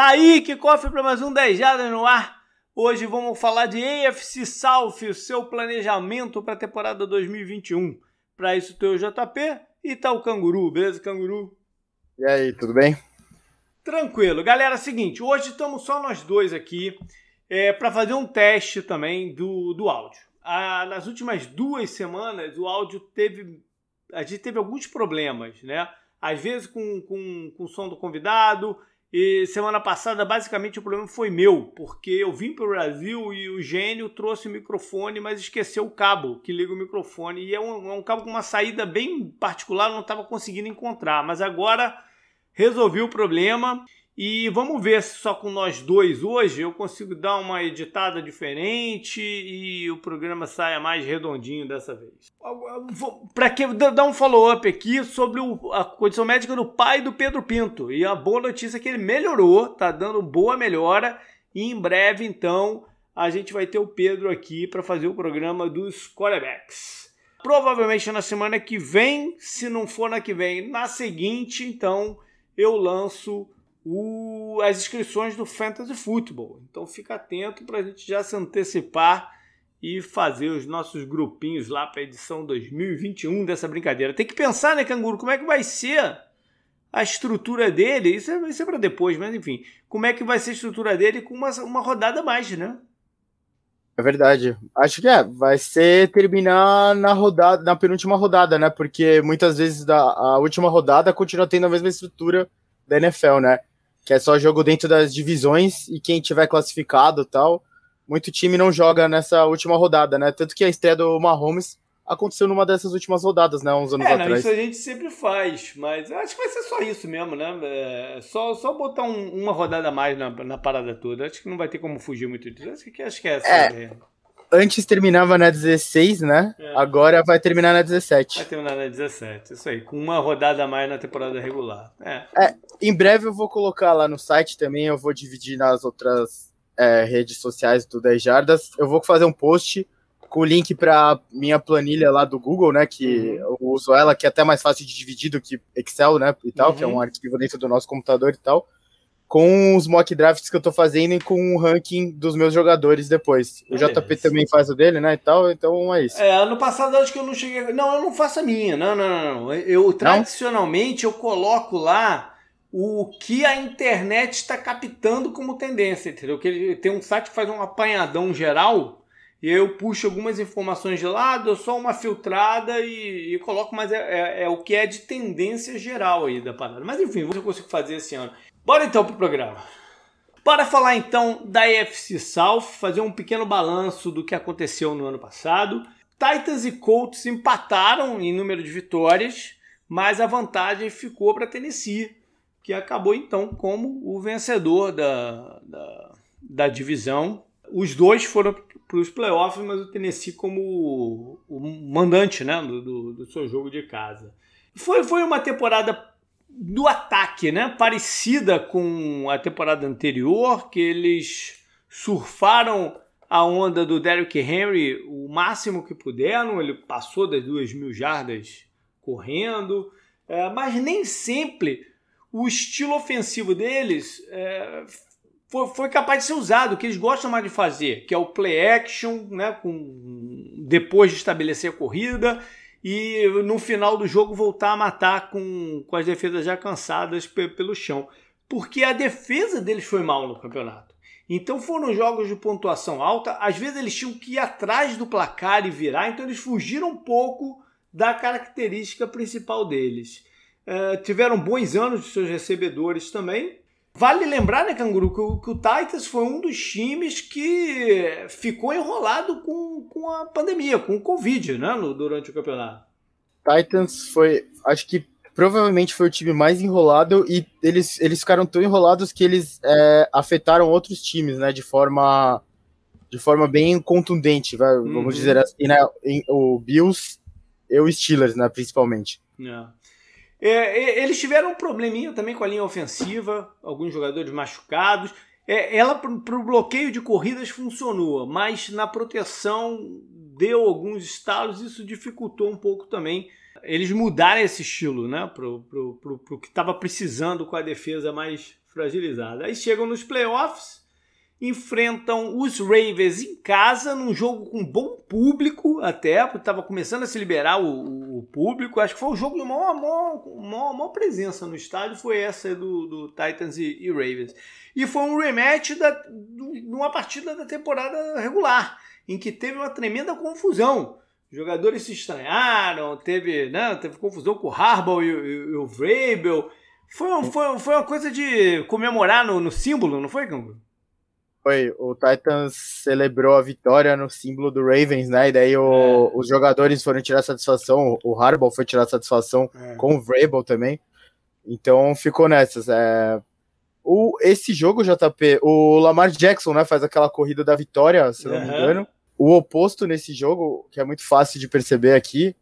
Tá aí que cofre para mais um 10 Jardas no ar. Hoje vamos falar de AFC South, o seu planejamento para a temporada 2021. Para isso tem o JP e tá o Canguru, beleza, Canguru? E aí, tudo bem? Tranquilo. Galera, seguinte, hoje estamos só nós dois aqui é, para fazer um teste também do, do áudio. Ah, nas últimas duas semanas, o áudio teve. A gente teve alguns problemas, né? Às vezes com, com, com o som do convidado, e semana passada, basicamente, o problema foi meu, porque eu vim para o Brasil e o gênio trouxe o microfone, mas esqueceu o cabo que liga o microfone. E é um, é um cabo com uma saída bem particular, não estava conseguindo encontrar. Mas agora resolvi o problema e vamos ver se só com nós dois hoje eu consigo dar uma editada diferente e o programa saia mais redondinho dessa vez. Para que dar um follow-up aqui sobre o, a condição médica do pai do Pedro Pinto. E a boa notícia é que ele melhorou, tá dando boa melhora. E em breve, então, a gente vai ter o Pedro aqui para fazer o programa dos quarterbacks. Provavelmente na semana que vem, se não for na que vem, na seguinte, então eu lanço o, as inscrições do Fantasy Football. Então fica atento para a gente já se antecipar e fazer os nossos grupinhos lá para a edição 2021 dessa brincadeira. Tem que pensar, né, Canguru, como é que vai ser a estrutura dele. Isso vai ser para depois, mas enfim. Como é que vai ser a estrutura dele com uma, uma rodada mais, né? É verdade. Acho que é. Vai ser terminar na rodada, na penúltima rodada, né? Porque muitas vezes da, a última rodada continua tendo a mesma estrutura da NFL, né? Que é só jogo dentro das divisões e quem tiver classificado tal. Muito time não joga nessa última rodada, né? Tanto que a estreia do Mahomes aconteceu numa dessas últimas rodadas, né? Uns anos é, atrás. Não, isso a gente sempre faz, mas acho que vai ser só isso mesmo, né? É só, só botar um, uma rodada a mais na, na parada toda. Acho que não vai ter como fugir muito disso. Acho que, acho que é essa é. Antes terminava na 16, né? É. Agora vai terminar na 17. Vai terminar na 17, isso aí. Com uma rodada a mais na temporada regular. É. é em breve eu vou colocar lá no site também, eu vou dividir nas outras é, redes sociais do 10 Jardas. Eu vou fazer um post com o link para minha planilha lá do Google, né? Que uhum. eu uso ela, que é até mais fácil de dividir do que Excel, né? E tal, uhum. que é um uhum. arquivo dentro do nosso computador e tal. Com os mock drafts que eu tô fazendo e com o ranking dos meus jogadores depois. O JP também faz o dele, né? E tal, então é isso. É, ano passado acho que eu não cheguei. Não, eu não faço a minha. Não, não, não. não. Eu tradicionalmente eu coloco lá o que a internet está captando como tendência, entendeu? Que ele tem um site que faz um apanhadão geral e eu puxo algumas informações de lado, eu só uma filtrada e, e coloco, mas é, é, é, o que é de tendência geral aí da parada. Mas enfim, vou ver se eu consigo fazer esse ano. Bora então pro programa. Bora falar então da EFC South, fazer um pequeno balanço do que aconteceu no ano passado. Titans e Colts empataram em número de vitórias, mas a vantagem ficou para Tennessee que acabou então como o vencedor da, da, da divisão. Os dois foram para os playoffs, mas o Tennessee como o, o mandante né, do, do, do, seu jogo de casa. Foi, foi uma temporada do ataque, né? Parecida com a temporada anterior, que eles surfaram a onda do Derrick Henry o máximo que puderam. Ele passou das duas mil jardas correndo, é, mas nem sempre o estilo ofensivo deles é, foi, foi, capaz de ser usado, o que eles gostam mais de fazer, que é o play action, né, com, depois de estabelecer a corrida e no final do jogo voltar a matar com, com as defesas já cansadas pelo chão. Porque a defesa deles foi mal no campeonato. Então foram jogos de pontuação alta, às vezes eles tinham que ir atrás do placar e virar, então eles fugiram um pouco da característica principal deles. É, tiveram bons anos de seus recebedores também. Vale lembrar, né, Canguru, que o, que o, Titans foi um dos times que ficou enrolado com, com a pandemia, com o Covid, né, no, durante o campeonato. Titans foi, acho que provavelmente foi o time mais enrolado e eles, eles ficaram tão enrolados que eles é, afetaram outros times, né, de forma de forma bem contundente, vai, uhum. vamos dizer assim, né, o Bills e o Steelers, né, principalmente. Yeah. É. Eles tiveram um probleminha também com a linha ofensiva, alguns jogadores machucados. É, ela para o bloqueio de corridas funcionou, mas na proteção deu alguns estalos, isso dificultou um pouco também eles mudarem esse estilo, né? Pro, pro que estava precisando com a defesa mais fragilizada. Aí chegam nos playoffs, enfrentam os Ravens em casa, num jogo com bom público até, porque estava começando a se liberar o, o, público. Acho que foi o jogo de maior, maior, maior, maior presença no estádio, foi essa do, do Titans e, e, Ravens. E foi um rematch da, uma partida da temporada regular, em que teve uma tremenda confusão. Os jogadores se estranharam, teve, né, teve confusão com o Harbaugh e, e, e o Vrabel. Foi, foi, foi uma coisa de comemorar no, no símbolo, não foi, Campo? Foi, o Titans celebrou a vitória no símbolo do Ravens, né? E daí o, é. os jogadores foram tirar satisfação, o Harbaugh foi tirar satisfação é. com o Vrabel também. Então ficou nessas. É... O, esse jogo, JP, o Lamar Jackson, né, faz aquela corrida da vitória, se não uhum. me engano. O oposto nesse jogo, que é muito fácil de perceber aqui,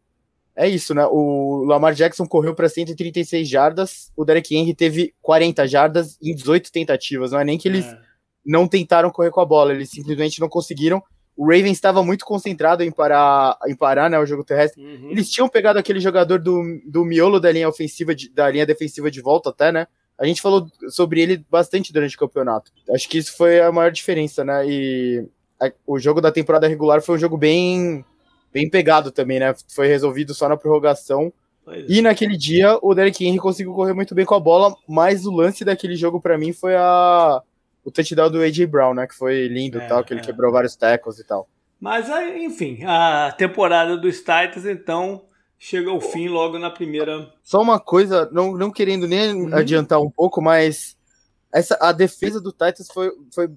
é isso, né? O Lamar Jackson correu para 136 jardas, o Derek Henry teve 40 jardas em 18 tentativas. Não é nem que eles é não tentaram correr com a bola, eles simplesmente não conseguiram. O Ravens estava muito concentrado em parar, em parar né, o jogo terrestre. Uhum. Eles tinham pegado aquele jogador do, do miolo da linha ofensiva, de, da linha defensiva de volta até, né? A gente falou sobre ele bastante durante o campeonato. Acho que isso foi a maior diferença, né? E a, o jogo da temporada regular foi um jogo bem, bem pegado também, né? Foi resolvido só na prorrogação. É. E naquele dia o Derek Henry conseguiu correr muito bem com a bola, mas o lance daquele jogo para mim foi a o touchdown do A.J. Brown, né? Que foi lindo é, tal, que ele é. quebrou vários tackles e tal. Mas, enfim, a temporada dos Titans, então, chega ao fim logo na primeira. Só uma coisa, não, não querendo nem uhum. adiantar um pouco, mas essa, a defesa do Titans foi, foi,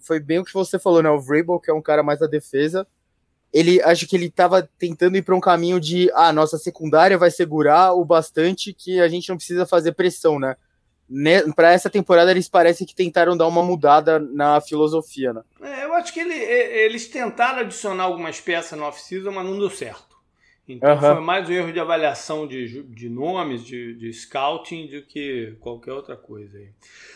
foi bem o que você falou, né? O Vrabel, que é um cara mais da defesa, ele acho que ele estava tentando ir para um caminho de ah, nossa secundária vai segurar o bastante que a gente não precisa fazer pressão, né? Para essa temporada eles parecem que tentaram dar uma mudada na filosofia, né? É, eu acho que ele, eles tentaram adicionar algumas peças no off-season, mas não deu certo. Então uhum. foi mais um erro de avaliação de, de nomes, de, de scouting, do que qualquer outra coisa. Aí.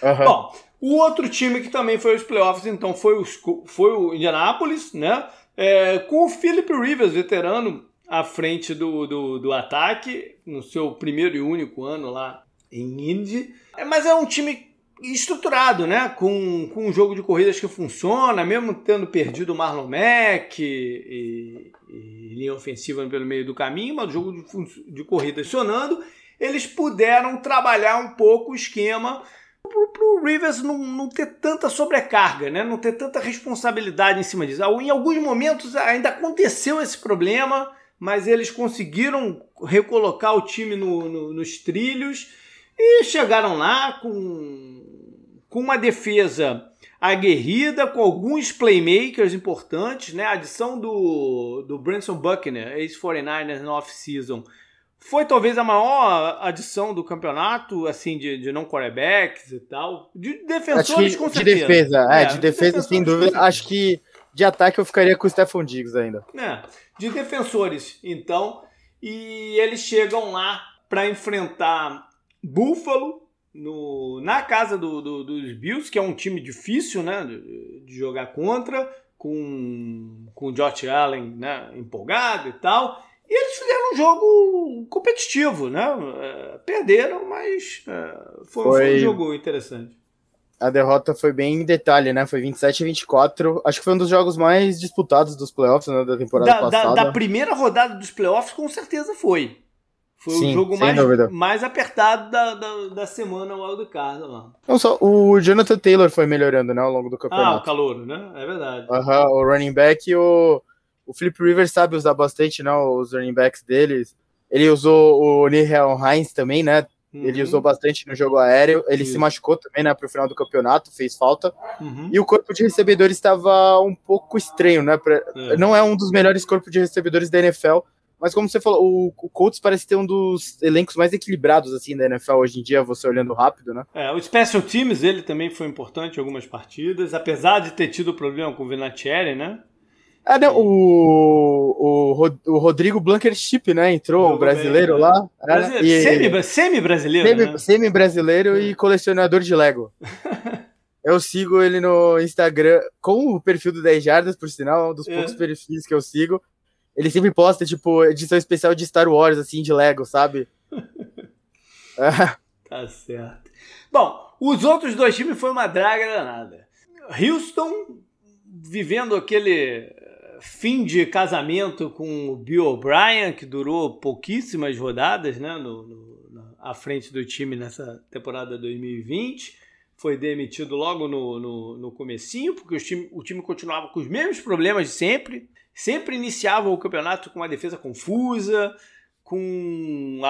Uhum. Bom, o outro time que também foi os playoffs, então, foi, os, foi o Indianapolis, né? É, com o Philip Rivers, veterano, à frente do, do, do ataque, no seu primeiro e único ano lá em Indy. É, mas é um time estruturado, né? Com, com um jogo de corridas que funciona, mesmo tendo perdido o Marlon Mack e, e linha ofensiva pelo meio do caminho, mas o jogo de, de corrida funcionando, eles puderam trabalhar um pouco o esquema para o Rivers não, não ter tanta sobrecarga, né? não ter tanta responsabilidade em cima disso. Em alguns momentos ainda aconteceu esse problema, mas eles conseguiram recolocar o time no, no, nos trilhos e chegaram lá com, com uma defesa aguerrida, com alguns playmakers importantes, né? A adição do, do Branson Buckner, ex-49ers na off-season, foi talvez a maior adição do campeonato, assim, de, de não quarterbacks e tal. De defensores, com certeza. De defesa, é, é de, de defesa, sem dúvida. Acho que de ataque eu ficaria com o Stephon Diggs ainda. É, de defensores, então. E eles chegam lá para enfrentar Buffalo, no, na casa do, do, dos Bills, que é um time difícil né, de, de, jogar contra, com, com o Josh Allen né, empolgado e tal. E eles fizeram um jogo competitivo, né? É, perderam, mas é, foi, foi, foi, um jogo interessante. A derrota foi bem em detalhe, né? Foi 27 a 24. Acho que foi um dos jogos mais disputados dos playoffs né, da temporada da, passada. Da, da primeira rodada dos playoffs, com certeza foi. Foi Sim, o jogo mais, mais apertado da, da, da semana Carlos lá. Não só, o Jonathan Taylor foi melhorando, né, ao longo do campeonato. Ah, o calor, né? É verdade. Uhum, o running back e o, o Flip Rivers sabe usar bastante, né, os running backs deles. Ele usou o Nihel Hines também, né? Uhum. Ele usou bastante no jogo aéreo. Ele se machucou também, né, pro final do campeonanato, fez falta. Uhum. E o corpo de recebedores estava um pouco estranho, né? Pra, é. Não é um dos melhores corpos de recebedores da NFL, mas como você falou, o, o Colts parece ter um dos elencos mais equilibrados assim da NFL hoje em dia, você olhando rápido, né? É, o Special Teams ele também foi importante em algumas partidas, apesar de ter tido problema com o Vinatieri, né? É, né, o, o, o Rodrigo Blankenship, né? Entrou, o brasileiro bem, né? lá. Brasileiro. Semi-brasileiro. Semi, né? Semi-brasileiro e colecionador de Lego. eu sigo ele no Instagram com o perfil do 10 Jardas, por sinal, um dos é. poucos perfis que eu sigo. Ele sempre posta, tipo, edição especial de Star Wars, assim, de Lego, sabe? é. Tá certo. Bom, os outros dois times foi uma draga danada. Houston vivendo aquele eh, fim de casamento com o Bill O'Brien, que durou pouquíssimas rodadas né, no, no, à frente do time nessa temporada 2020. Foi demitido logo no, no, no comecinho, porque o time, o time continuava com os mesmos problemas de sempre. Sempre iniciava o campeonato com uma defesa confusa, com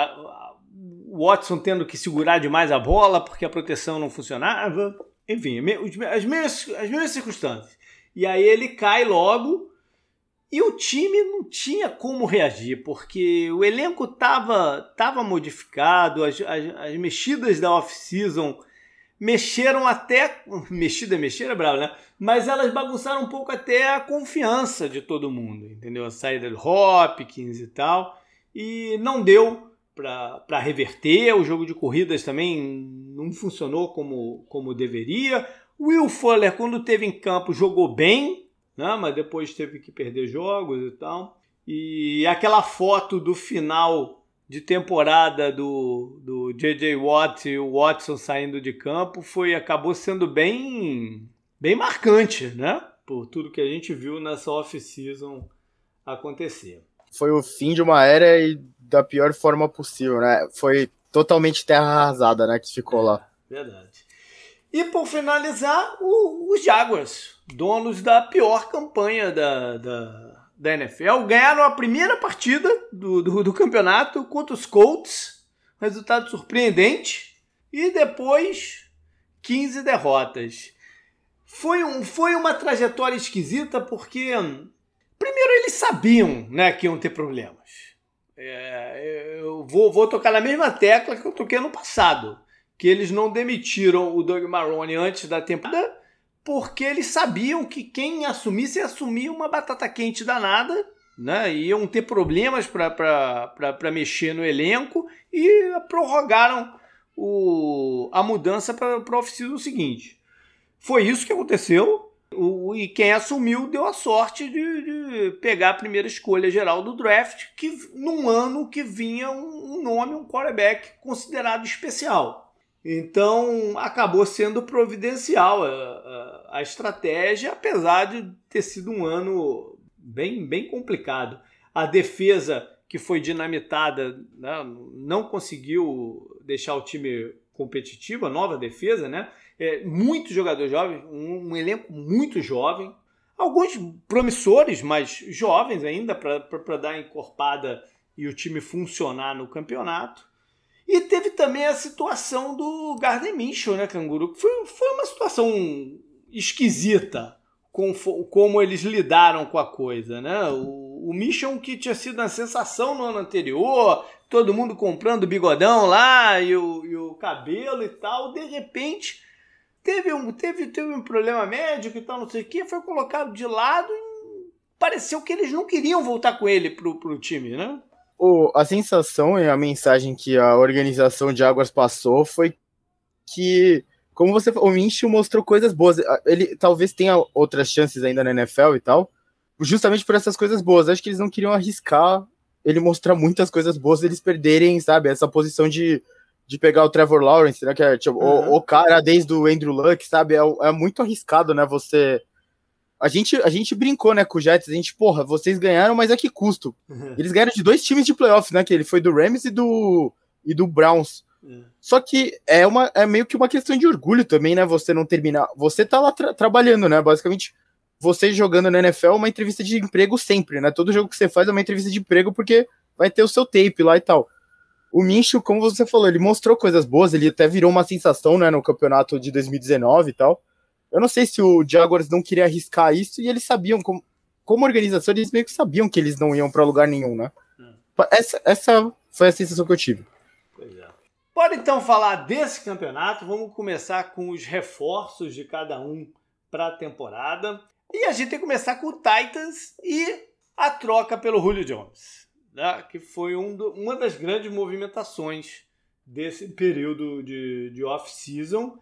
o Watson tendo que segurar demais a bola porque a proteção não funcionava. Enfim, as mesmas, as mesmas circunstâncias. E aí ele cai logo e o time não tinha como reagir, porque o elenco estava tava modificado, as, as, as mexidas da off-season mexeram até. Mexida, mexida, bravo, né? Mas elas bagunçaram um pouco até a confiança de todo mundo, entendeu? A saída do Hopkins e tal. E não deu para reverter. O jogo de corridas também não funcionou como, como deveria. Will Fuller, quando teve em campo, jogou bem, né? mas depois teve que perder jogos e tal. E aquela foto do final de temporada do, do J.J. Watt e o Watson saindo de campo foi acabou sendo bem, bem marcante, né? Por tudo que a gente viu nessa off-season acontecer. Foi o fim de uma era e da pior forma possível, né? Foi totalmente terra arrasada, né? Que ficou é, lá. Verdade. E por finalizar, o, os Jaguars, donos da pior campanha da, da, da NFL, ganharam a primeira partida do, do, do campeonato contra os Colts, resultado surpreendente, e depois 15 derrotas. Foi, um, foi uma trajetória esquisita porque, primeiro, eles sabiam né, que iam ter problemas. É, eu vou, vou tocar na mesma tecla que eu toquei no passado que eles não demitiram o Doug Marrone antes da temporada porque eles sabiam que quem assumisse ia assumir uma batata quente danada, né? Iam ter problemas para mexer no elenco e prorrogaram o, a mudança para o off-season seguinte. Foi isso que aconteceu. O, e quem assumiu deu a sorte de, de, pegar a primeira escolha geral do draft, que num ano que vinha um, um nome, um quarterback considerado especial. Então acabou sendo providencial a, a, a, estratégia, apesar de ter sido um ano bem, bem complicado. A defesa que foi dinamitada né, não conseguiu deixar o time competitivo, a nova defesa, né? É, muitos jogadores jovens, um, um elenco muito jovem, alguns promissores, mas jovens ainda para dar encorpada e o time funcionar no campeonato. E teve também a situação do Gardner Minshew, né, Canguru? Foi, foi uma situação esquisita com, como eles lidaram com a coisa, né? O, o Minshew que tinha sido uma sensação no ano anterior, todo mundo comprando bigodão lá e o, e o cabelo e tal, de repente teve um, teve, teve um problema médico e tal, não sei o que, foi colocado de lado e pareceu que eles não queriam voltar com ele pro, pro time, né? O, a sensação e a mensagem que a organização de Águas passou foi que, como você falou, o Minshew mostrou coisas boas. Ele talvez tenha outras chances ainda na NFL e tal, justamente por essas coisas boas. Acho que eles não queriam arriscar ele mostrar muitas coisas boas, eles perderem, sabe, essa posição de, de pegar o Trevor Lawrence, né, que é tipo, uhum. o, o, cara desde o Andrew Luck, sabe, é, é muito arriscado, né, você a gente, a gente brincou, né, com o Jets, a gente, porra, vocês ganharam, mas a que custo? Uhum. Eles ganharam de dois times de playoff, né, que ele foi do Rams e do, e do Browns. Uhum. Só que é, uma, é meio que uma questão de orgulho também, né, você não terminar. Você tá lá tra trabalhando, né, basicamente, você jogando na NFL é uma entrevista de emprego sempre, né, todo jogo que você faz é uma entrevista de emprego porque vai ter o seu tape lá e tal. O Mincho, como você falou, ele mostrou coisas boas, ele até virou uma sensação, né, no campeonato de 2019 e tal. Eu não sei se o Jaguars não queria arriscar isso e eles sabiam, como, como organização, eles meio que sabiam que eles não iam para lugar nenhum, né? Hum. Essa, essa foi a sensação que eu tive. Pois é. Bora então falar desse campeonato. Vamos começar com os reforços de cada um para a temporada. E a gente tem que começar com o Titans e a troca pelo Julio Jones, né? que foi um do, uma das grandes movimentações desse período de, de off-season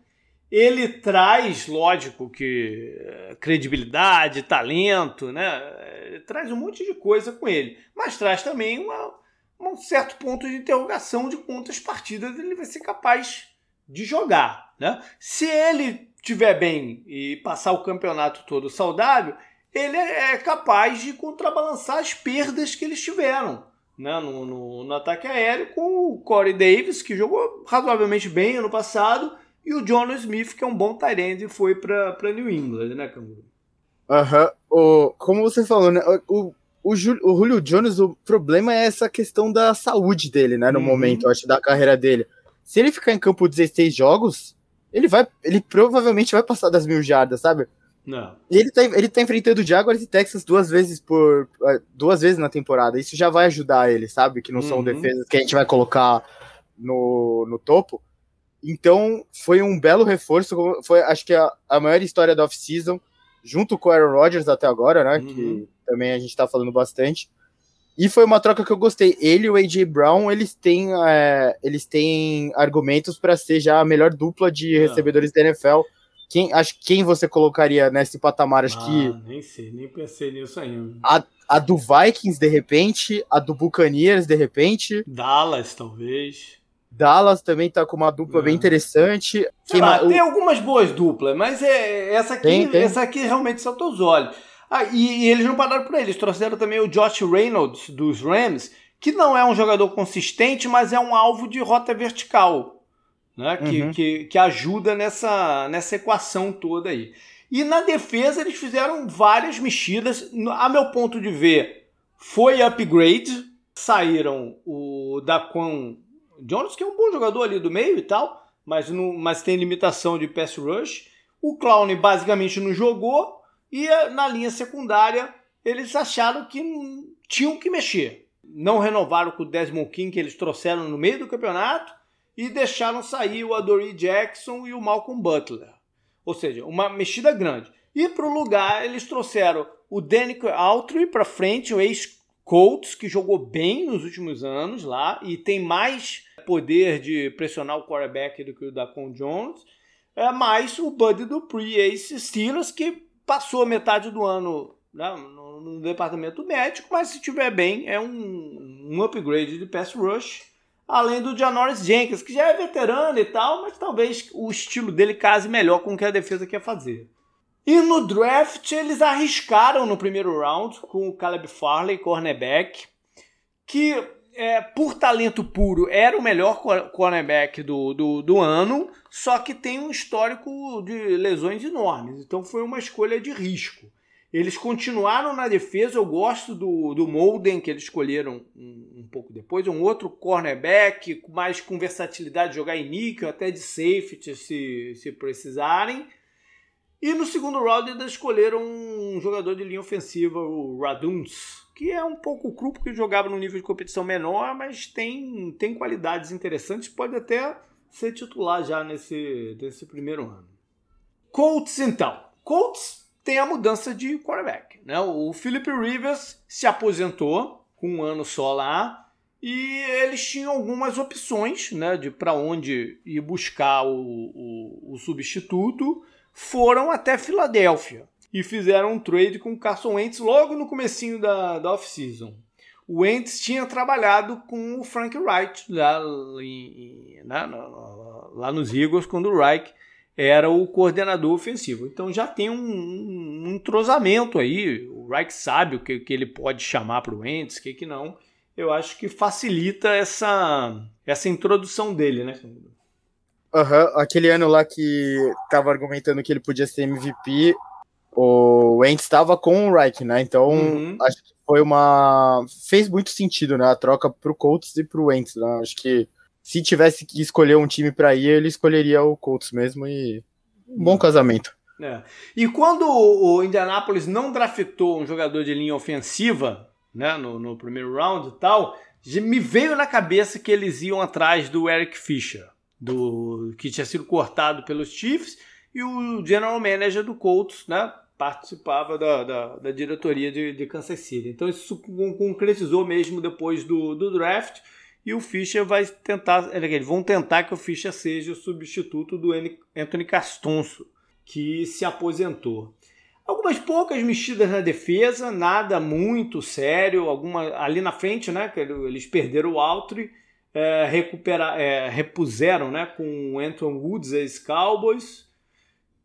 ele traz, lógico, que eh, credibilidade, talento, né? Traz um monte de coisa com ele, mas traz também uma, um certo ponto de interrogação de quantas partidas ele vai ser capaz de jogar. Né? Se ele tiver bem e passar o campeonato todo saudável, ele é capaz de contrabalançar as perdas que eles tiveram né, no, no, no ataque aéreo com o Corey Davis, que jogou razoavelmente bem ano passado, e o John Smith, que é um bom tight foi para New England, né, Canguru? Aham. Uhum. Como você falou, né? O, o, o Julio Jones, o problema é essa questão da saúde dele, né? No uhum. momento, acho, da carreira dele. Se ele ficar em campo 16 jogos, ele vai. Ele provavelmente vai passar das mil jardas, sabe? Não. E ele tá, ele tá enfrentando Jaguars e Texas duas vezes por. É, duas vezes na temporada. Isso já vai ajudar ele, sabe? Que não são uhum. defesas que a gente vai colocar no, no topo. Então, foi um belo reforço. Foi, acho que a, a maior história da off-season, junto com o Aaron Rodgers até agora, né? Uhum. Que também a gente tá falando bastante. E foi uma troca que eu gostei. Ele e o AJ Brown, eles têm, é, eles têm argumentos para ser já a melhor dupla de ah. recebedores da NFL. Quem, acho quem você colocaria nesse patamar? Acho ah, que. Nem sei, nem pensei nisso ainda. A, a do Vikings, de repente, a do Buccaneers, de repente. Dallas, talvez. Dallas também tá com uma dupla é. bem interessante. Lá, tem algumas boas duplas, mas é, essa, aqui, tem, tem. essa aqui realmente saltou os olhos. Ah, e, e, eles não pararam por eles, trouxeram também o Josh Reynolds dos Rams, que não é um jogador consistente, mas é um alvo de rota vertical, né? Que, uhum. que, que ajuda nessa, nessa equação toda aí. E na defesa eles fizeram várias mexidas. A meu ponto de ver, foi upgrade. Saíram o Daquan Jones, que é um bom jogador ali do meio e tal, mas, não, mas tem limitação de pass rush. O Clown basicamente não jogou. E eh, na linha secundária, eles acharam que tinham que mexer. Não renovaram com o Desmond King que eles trouxeram no meio do campeonato e deixaram sair o Adoree Jackson e o Malcolm Butler. Ou seja, uma mexida grande. E para o lugar, eles trouxeram o Danica Autry para frente, o ex-Colts, que jogou bem nos últimos anos lá e tem mais poder de pressionar o quarterback do que o Dacon Jones. É mais o Buddy Dupree, ex-Steelers, que passou metade do ano né, no, no, departamento médico, mas se tiver bem, é um, um upgrade de pass rush. Além do Janoris Jenkins, que já é veterano e tal, mas talvez o estilo dele case melhor com o que a defesa quer fazer. E no draft, eles arriscaram no primeiro round com o Caleb Farley, cornerback, que é, por talento puro, era o melhor cornerback do, do, do, ano, só que tem um histórico de lesões enormes. Então foi uma escolha de risco. Eles continuaram na defesa. Eu gosto do, do Molden, que eles escolheram um, um pouco depois. Um outro cornerback, mais com versatilidade de jogar em níquel, até de safety, se, se precisarem. E no segundo round eles escolheram um jogador de linha ofensiva, o Raduns, que é um pouco cru porque jogava num nível de competição menor, mas tem, tem qualidades interessantes, pode até ser titular já nesse, nesse primeiro ano. Colts, então. Colts tem a mudança de quarterback. Né? O Philip Rivers se aposentou com um ano só lá e eles tinham algumas opções né, de para onde ir buscar o, o, o substituto. Foram até Filadélfia e fizeram um trade com o Carson Wentz logo no comecinho da, da off-season. O Wentz tinha trabalhado com o Frank Wright lá, lá nos Eagles, quando o Reich era o coordenador ofensivo. Então já tem um, um entrosamento aí. O Reich sabe o que, que ele pode chamar para o Wentz, o que, que não. Eu acho que facilita essa, essa introdução dele, né? Uhum. Aquele ano lá que tava argumentando que ele podia ser MVP, o Wentz estava com o Reich, né? Então, uhum. acho que foi uma. fez muito sentido, né? A troca pro Colts e pro Wentz, né? Acho que se tivesse que escolher um time para ir, ele escolheria o Colts mesmo e. Um bom casamento. É. E quando o Indianapolis não draftou um jogador de linha ofensiva, né, no, no primeiro round e tal, me veio na cabeça que eles iam atrás do Eric Fisher, do que tinha sido cortado pelos Chiefs, e o general manager do Colts, né, participava da, da, da diretoria de, de, Kansas City. Então isso concretizou mesmo depois do, do draft e o Fischer vai tentar, eles vão tentar que o Fischer seja o substituto do Anthony Castonso, que se aposentou. Algumas poucas mexidas na defesa, nada muito sério. Alguma ali na frente, né? Que eles perderam o Altry, é, recuperar, é, repuseram, né? Com o Anton Woods, ex-Cowboys,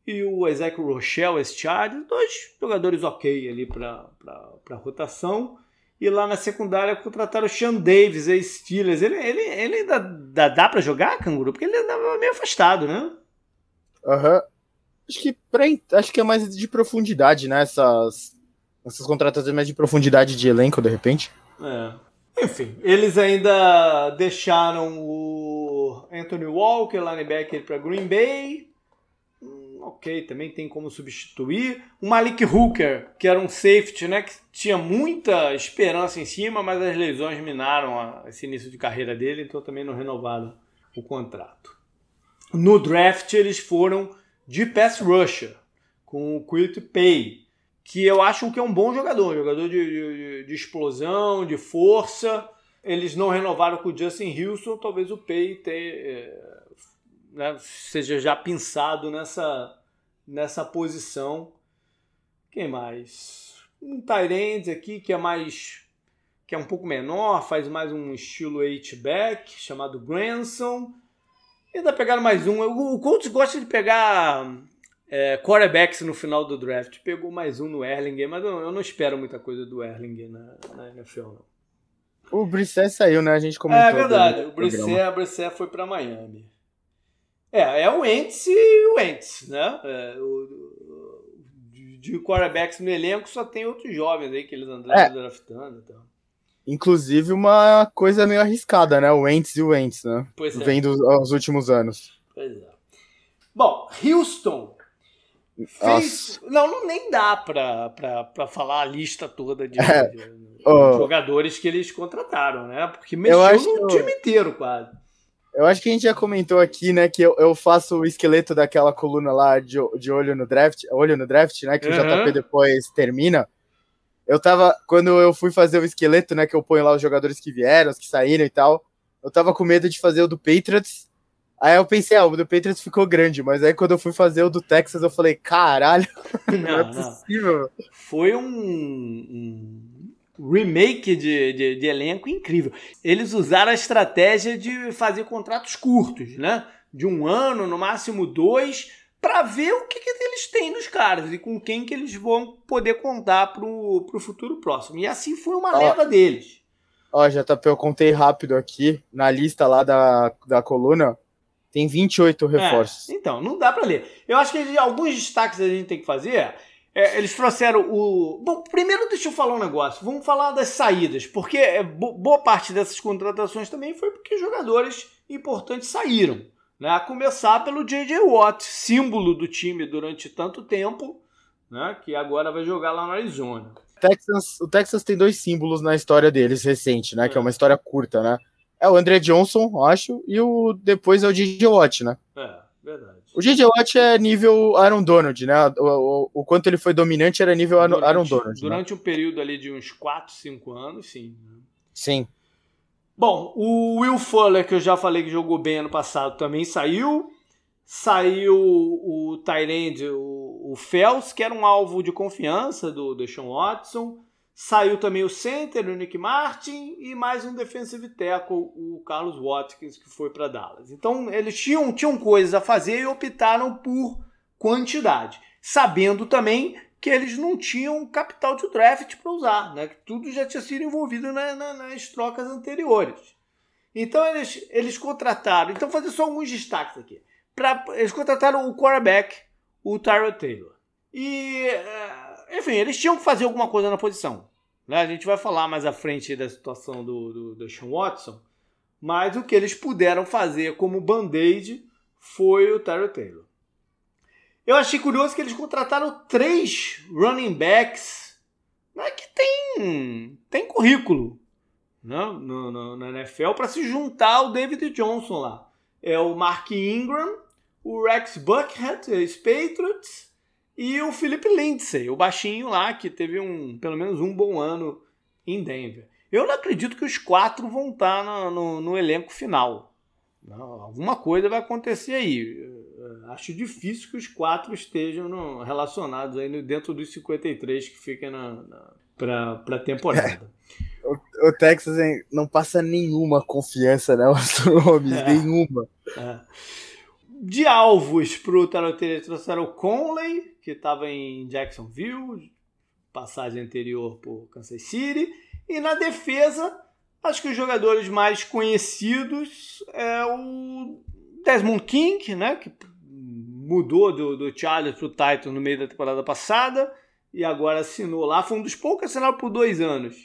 e o Ezekiel Rochelle, ex-Chargers, dois jogadores ok ali para rotação. E lá na secundária contrataram o Sean Davis, ex-Steelers. Ele, ele, ele dá, dá, dá para jogar, Canguru? Porque ele andava meio afastado, né? Aham. Uhum. Acho que, acho que é mais de profundidade, né? Essas, essas contratações mais de profundidade de elenco, de repente. É. Enfim, eles ainda deixaram o Anthony Walker, linebacker, para Green Bay. Ok, também tem como substituir. O Malik Hooker, que era um safety, né? Que tinha muita esperança em cima, mas as lesões minaram a, esse início de carreira dele, então também não renovaram o contrato. No draft, eles foram de pass rusher, com o Quilt Pay, que eu acho que é um bom jogador, jogador de, de, de, explosão, de força. Eles não renovaram com o Justin Wilson, talvez o Pay tenha, é, né, seja já pensado nessa, nessa posição. Quem mais? Um Tyrande aqui que é mais que é um pouco menor, faz mais um estilo H-back, chamado Granson. Ainda pegaram mais um. O Colts gosta de pegar é, quarterbacks no final do draft. Pegou mais um no Erlinger, mas eu, eu não espero muita coisa do Erlinger na, na NFL, não. O Brissé saiu, né? A gente comentou. É verdade. O Brissé, Brissé foi para Miami. É, é o Ents e o Ents, né? É, o, de, de quarterbacks no elenco só tem outros jovens aí que eles andaram é. draftando e tal. Inclusive uma coisa meio arriscada, né? O Wentz e o Wentz, né? Pois é. Vendo os últimos anos. Pois é. Bom, Houston fez... Não, não, nem dá pra, pra, pra falar a lista toda de, é. de, de oh. jogadores que eles contrataram, né? Porque mexeu no time inteiro quase. Eu acho que a gente já comentou aqui, né, que eu, eu faço o esqueleto daquela coluna lá de, de olho no draft, olho no draft, né, que uhum. o JP depois termina eu tava, quando eu fui fazer o esqueleto, né, que eu ponho lá os jogadores que vieram, os que saíram e tal, eu tava com medo de fazer o do Patriots. Aí eu pensei, ah, o do Patriots ficou grande, mas aí quando eu fui fazer o do Texas, eu falei, caralho, não, não é possível. Não. Foi um, um remake de, de, de, elenco incrível. Eles usaram a estratégia de fazer contratos curtos, né? De um ano, no máximo dois, para ver o que, que, eles têm nos caras e com quem que eles vão poder contar pro, pro futuro próximo. E assim foi uma ó, leva deles. Ó, JP, eu contei rápido aqui, na lista lá da, da coluna, tem 28 é, reforços. É, então, não dá para ler. Eu acho que alguns destaques a gente tem que fazer. É, eles trouxeram o. Bom, primeiro deixa eu falar um negócio. Vamos falar das saídas, porque é, boa parte dessas contratações também foi porque jogadores importantes saíram. Né? A começar pelo J.J. Watt, símbolo do time durante tanto tempo, né? que agora vai jogar lá no Arizona. Texas, o Texas tem dois símbolos na história deles recente, né? É. Que é uma história curta, né? É o André Johnson, acho, e o depois é o J.J. Watt, né? É, verdade. O J.J. Watt é nível Aaron Donald, né? O, o, o, quanto ele foi dominante era nível durante, Aaron Donald. Né? Durante né? um período ali de uns 4, 5 anos, sim. Sim. Bom, o Will Fuller, que eu já falei que jogou bem ano passado, também saiu. Saiu o Tyrande, o, o Fels, que era um alvo de confiança do Deshaun Watson. Saiu também o center, o Nick Martin, e mais um defensive tackle, o Carlos Watkins, que foi para Dallas. Então, eles tinham, tinham coisas a fazer e optaram por quantidade, sabendo também que eles não tinham capital de draft para usar, né? Que tudo já tinha sido envolvido na, na, nas trocas anteriores. Então eles, eles contrataram. Então, fazer só alguns destaques aqui. Pra, eles contrataram o quarterback, o Tyrell Taylor. E, eh, enfim, eles tinham que fazer alguma coisa na posição. Né? A gente vai falar mais à frente da situação do, do, do Sean Watson. Mas o que eles puderam fazer como band-aid foi o Tyrell Taylor. Eu achei curioso que eles contrataram três running backs né, que tem, tem currículo né, no, no, na NFL para se juntar ao David Johnson lá. É o Mark Ingram, o Rex Buckhead, ex-Patriots, e o Philip Lindsay, o baixinho lá que teve um, pelo menos um bom ano em Denver. Eu não acredito que os quatro vão estar no, no, no elenco final. Não, alguma coisa vai acontecer aí. É, acho difícil que os quatro estejam no, relacionados aí dentro dos 53 que fica na, na, para a temporada. É. O, o, Texas hein, não passa nenhuma confiança, né? Os nomes, é. nenhuma. É. De alvos para o Taroteiro, trouxeram o Conley, que estava em Jacksonville, passagem anterior por Kansas City. E na defesa, acho que os jogadores mais conhecidos é o Desmond King, né? Que mudou do, do Chargers para o Titan no meio da temporada passada e agora assinou lá. Foi um dos poucos assinados por dois anos.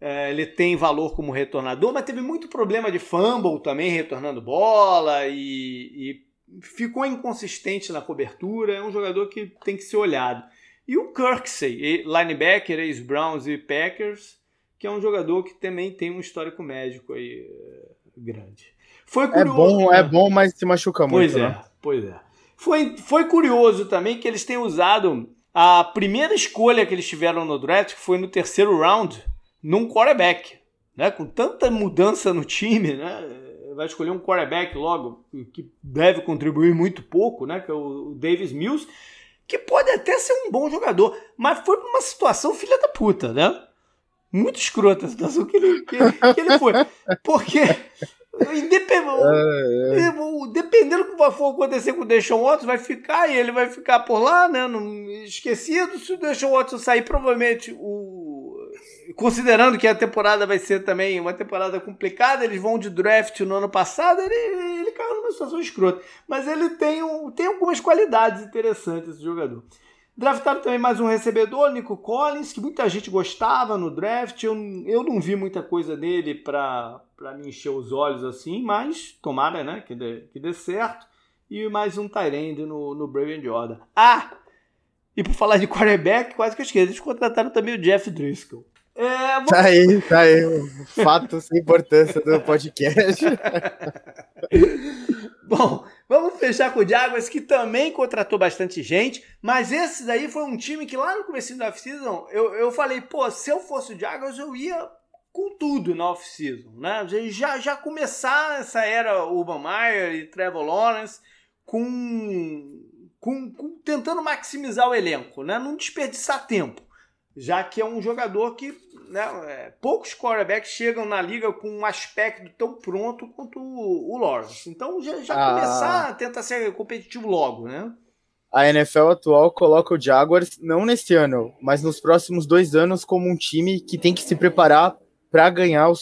É, ele tem valor como retornador, mas teve muito problema de fumble também, retornando bola e, e ficou inconsistente na cobertura. É um jogador que tem que ser olhado. E o Kirksey, linebacker, ex-Browns e Packers, que é um jogador que também tem um histórico médico aí é, grande. Foi é curioso, é bom, né? é bom, mas se machuca pois muito. Pois é, né? pois é. Foi, foi curioso também que eles têm usado a primeira escolha que eles tiveram no draft, que foi no terceiro round, num quarterback. Né? Com tanta mudança no time, né? Vai escolher um quarterback logo, que deve contribuir muito pouco, né? que é o Davis Mills, que pode até ser um bom jogador, mas foi uma situação filha da puta, né? Muito escrota a situação que ele, que, que ele foi. Porque é, é. Dependendo do que for acontecer com o Deshaun Watson, vai ficar e ele vai ficar por lá, né? esquecido. Se o Deshaun Watson sair, provavelmente o. Considerando que a temporada vai ser também uma temporada complicada, eles vão de draft no ano passado, ele, ele caiu numa situação escrota. Mas ele tem, um, tem algumas qualidades interessantes, esse jogador. Draftaram também mais um recebedor, Nico Collins, que muita gente gostava no draft. Eu, eu não vi muita coisa dele para me encher os olhos assim, mas tomara né, que, dê, que dê certo. E mais um Tyrande no, no Brave Jordan. Ah! E por falar de quarterback, quase que eu esqueci, eles contrataram também o Jeff Driscoll. É, vou... Tá aí, tá aí. Fato sem importância do podcast. Bom, vamos fechar com o Jaguars, que também contratou bastante gente, mas esse daí foi um time que lá no começo da off-season, eu, eu falei, pô, se eu fosse o Jaguars, eu ia com tudo na off-season, né? Já, já começar essa era Urban Meyer e Trevor Lawrence com, com, com, tentando maximizar o elenco, né? Não desperdiçar tempo, já que é um jogador que né, é, poucos quarterbacks chegam na liga com um aspecto tão pronto quanto o, o Lawrence. Então já, já ah. começar a tentar ser competitivo logo, né? A NFL atual coloca o Jaguars não neste ano, mas nos próximos dois anos como um time que tem que se preparar para ganhar o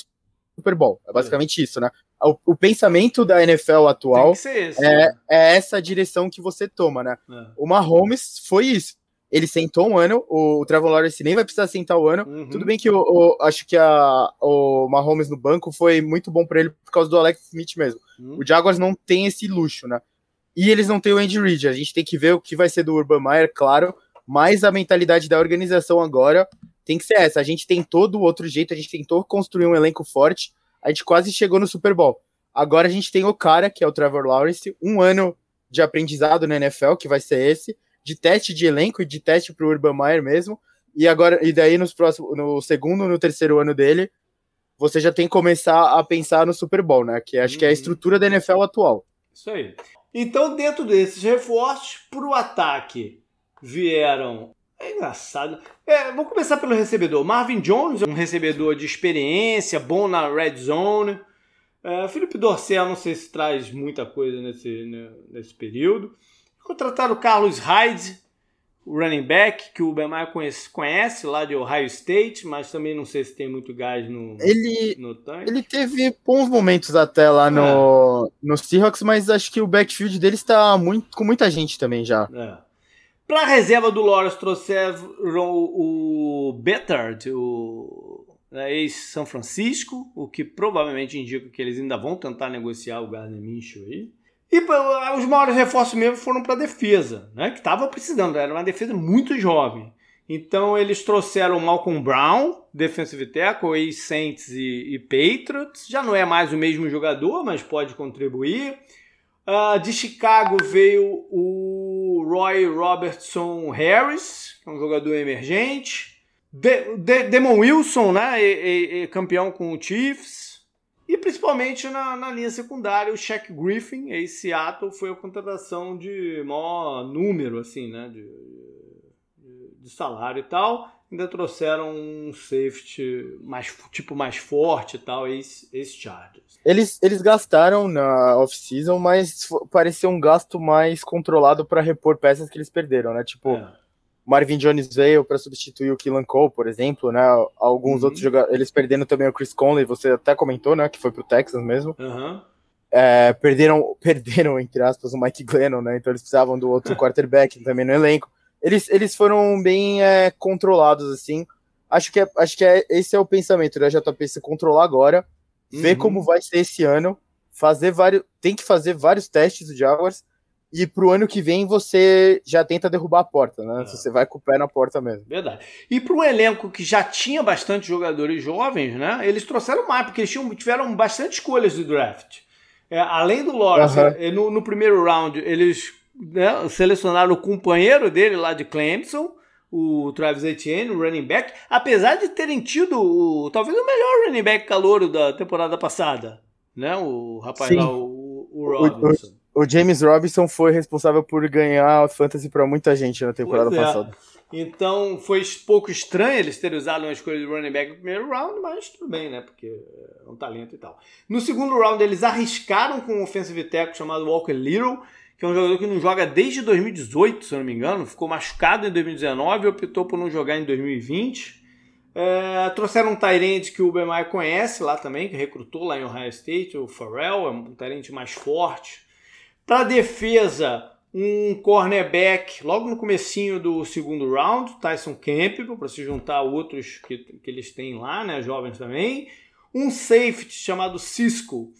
Super Bowl. É basicamente isso, né? O, o, pensamento da NFL atual esse, é, né? é, essa direção que você toma, né? É. O Mahomes foi isso ele sentou um ano, o Trevor Lawrence nem vai precisar sentar o ano. Uhum. Tudo bem que eu, acho que a, o Mahomes no banco foi muito bom para ele por causa do Alex Smith mesmo. Uhum. O Jaguars não tem esse luxo, né? E eles não têm o Andy Reid. A gente tem que ver o que vai ser do Urban Meyer, claro, mas a mentalidade da organização agora tem que ser essa. A gente tentou do outro jeito, a gente tentou construir um elenco forte, a gente quase chegou no Super Bowl. Agora a gente tem o cara, que é o Trevor Lawrence, um ano de aprendizado na NFL, que vai ser esse, de teste de elenco e de teste para o Urban Meyer mesmo. E agora, e daí nos próximos, no segundo, no terceiro ano dele, você já tem que começar a pensar no Super Bowl, né? Que acho uhum. que é a uhum. estrutura da NFL atual. Isso aí. Então, dentro desses reforços, para o ataque vieram. É engraçado. É, vou começar pelo recebedor. Marvin Jones, um recebedor de experiência, bom na red zone. É, Felipe Dorcel, não sei se traz muita coisa nesse, né, nesse período. Contrataram o Carlos Hyde, o running back, que o Bemar conhece, conhece, lá de Ohio State, mas também não sei se tem muito gás no, ele, no tanque. Ele teve bons momentos até lá no, é. no Seahawks, mas acho que o backfield dele está muito, com muita gente também já. É. Para a reserva do Lawrence trouxeram o Betard, o né, ex-São Francisco, o que provavelmente indica que eles ainda vão tentar negociar o Gardner Minshew aí. E os maiores reforços mesmo foram para a defesa, né? que estava precisando, era uma defesa muito jovem. Então eles trouxeram o Malcolm Brown, defensive tackle, ex-Saints e, e, Patriots. Já não é mais o mesmo jogador, mas pode contribuir. Uh, de Chicago veio o Roy Robertson Harris, que é um jogador emergente. De, de, Demon Wilson, né? E, e, campeão com o Chiefs. E principalmente na, na linha secundária, o Shaq Griffin, ex Seattle, foi a contratação de maior número, assim, né? De, de salário e tal. Ainda trouxeram um safety mais, tipo mais forte e tal, esse Chargers. Eles, eles gastaram na off-season, mas pareceu um gasto mais controlado para repor peças que eles perderam, né? Tipo, é. Marvin Jones veio para substituir o Killan Cole, por exemplo, né? Alguns uhum. outros jogadores, eles perderam também o Chris Conley, você até comentou, né? Que foi pro Texas mesmo. Uhum. É, perderam, perderam, entre aspas, o Mike Glennon, né? Então eles precisavam do outro quarterback também no elenco eles, eles foram bem é, controlados, assim. Acho que, é, acho que é, esse é o pensamento da JP se controlar agora, uhum. ver como vai ser esse ano, fazer vários. Tem que fazer vários testes do Jaguars. E pro ano que vem você já tenta derrubar a porta, né? É. Você vai com o pé na porta mesmo. Verdade. E para um elenco que já tinha bastante jogadores jovens, né? Eles trouxeram mais, porque eles tinham, tiveram bastante escolhas do draft. É, além do Lawrence, uhum. no, no, primeiro round, eles né, selecionaram o companheiro dele lá de Clemson, o Travis Etienne, o running back, apesar de terem tido o, talvez o melhor running back calouro da temporada passada, né? O rapaz Sim. lá, o, o Robinson. O, o, James Robinson foi responsável por ganhar fantasy para muita gente na temporada é. passada. Então foi pouco estranho eles terem usado uma escolha de running back no primeiro round, mas tudo bem, né? Porque é um talento e tal. No segundo round eles arriscaram com um offensive tackle chamado Walker Little, que é um jogador que não joga desde 2018, se eu não me engano, ficou machucado em 2019 e optou por não jogar em 2020. É, trouxeram um Tyrant que o Bemai conhece lá também, que recrutou lá em Ohio State, o Farrell, é um Tyrant mais forte. Para defesa, um cornerback logo no comecinho do segundo round, Tyson Campbell, para se juntar a outros que, que eles têm lá, né, jovens também. Um safety chamado Cisco,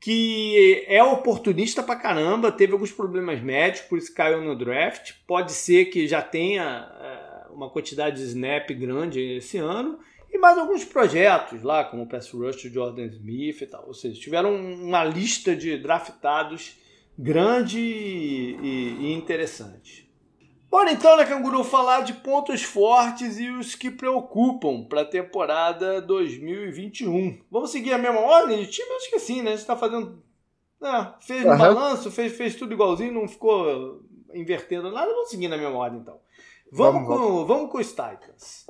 que é oportunista pra caramba, teve alguns problemas médicos, por isso caiu no draft. Pode ser que já tenha é, uma quantidade de snap grande esse ano. E mais alguns projetos lá, como o Pass Rush, Jordan Smith e tal. Ou seja, tiveram uma lista de draftados grande e, e, interessante. Bora então, né, Canguru, falar de pontos fortes e os que preocupam para a temporada 2021. Vamos seguir a mesma ordem de time? Acho que sim, né? A gente está fazendo. É, fez uhum. um balanço, fez, fez tudo igualzinho, não ficou invertendo nada. Vamos seguir na mesma ordem então. Vamos, vamos com, vamos. vamos com os Titans.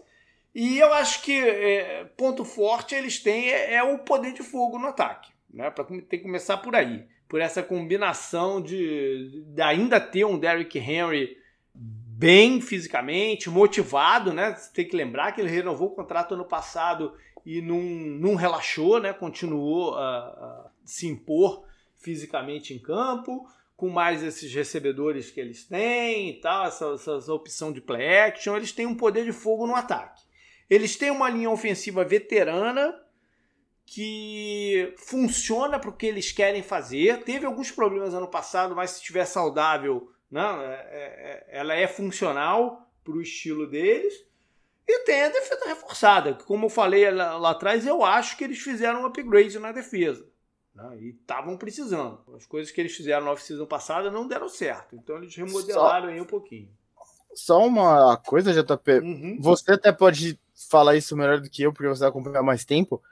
E eu acho que é, ponto forte eles têm é, é, o poder de fogo no ataque. Né? Pra, tem que começar por aí. Por essa combinação de, de ainda ter um Derrick Henry bem fisicamente, motivado, né? Tem que lembrar que ele renovou o contrato ano passado e não, não relaxou, né? Continuou a, a se impor fisicamente em campo, com mais esses recebedores que eles têm e tal, essa, essa opção de play action, eles têm um poder de fogo no ataque. Eles têm uma linha ofensiva veterana que funciona para o que eles querem fazer. Teve alguns problemas ano passado, mas se estiver saudável, não, é, é, ela é funcional para o estilo deles. E tem a defesa reforçada, que como eu falei lá, lá, atrás, eu acho que eles fizeram um upgrade na defesa. Né? E estavam precisando. As coisas que eles fizeram na off-season passada não deram certo. Então eles remodelaram só, aí um pouquinho. Só uma coisa, JP. Uhum. Você até pode falar isso melhor do que eu, porque você vai acompanhar mais tempo.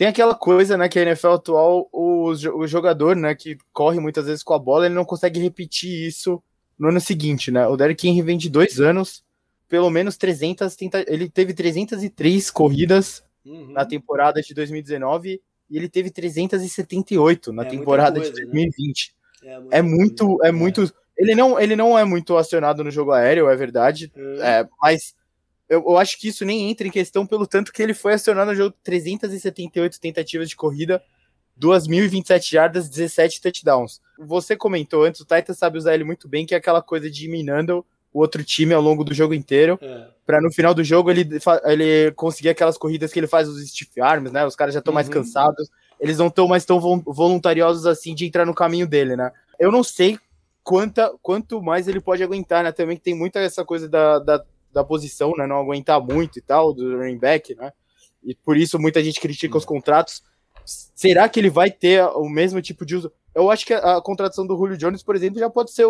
Tem aquela coisa, né, que a NFL atual, o, o jogador, né, que corre muitas vezes com a bola, ele não consegue repetir isso no ano seguinte, né? O Derrick Henry vem de dois anos, pelo menos 300, tenta... ele teve 303 corridas uhum. na temporada de 2019 e ele teve 378 na é temporada coisa, de 2020. Né? É, é muito, é muito. Ele não, ele não é muito acionado no jogo aéreo, é verdade, uhum. é, mas eu, eu, acho que isso nem entra em questão pelo tanto que ele foi acionado no jogo 378 tentativas de corrida 2.027 jardas, 17 touchdowns. Você comentou antes, o Titans sabe usar ele muito bem, que é aquela coisa de minando o outro time ao longo do jogo inteiro, é. para no final do jogo ele, ele conseguir aquelas corridas que ele faz os stiff arms, né? Os caras já estão uhum. mais cansados, eles não estão mais tão voluntariosos assim de entrar no caminho dele, né? Eu não sei quanta, quanto mais ele pode aguentar, né? Também tem muita essa coisa da, da, da posição, né? Não aguentar muito e tal, do running back, né? E por isso muita gente critica os contratos será que ele vai ter o mesmo tipo de uso? Eu acho que a, a contratação do Julio Jones, por exemplo, já pode ser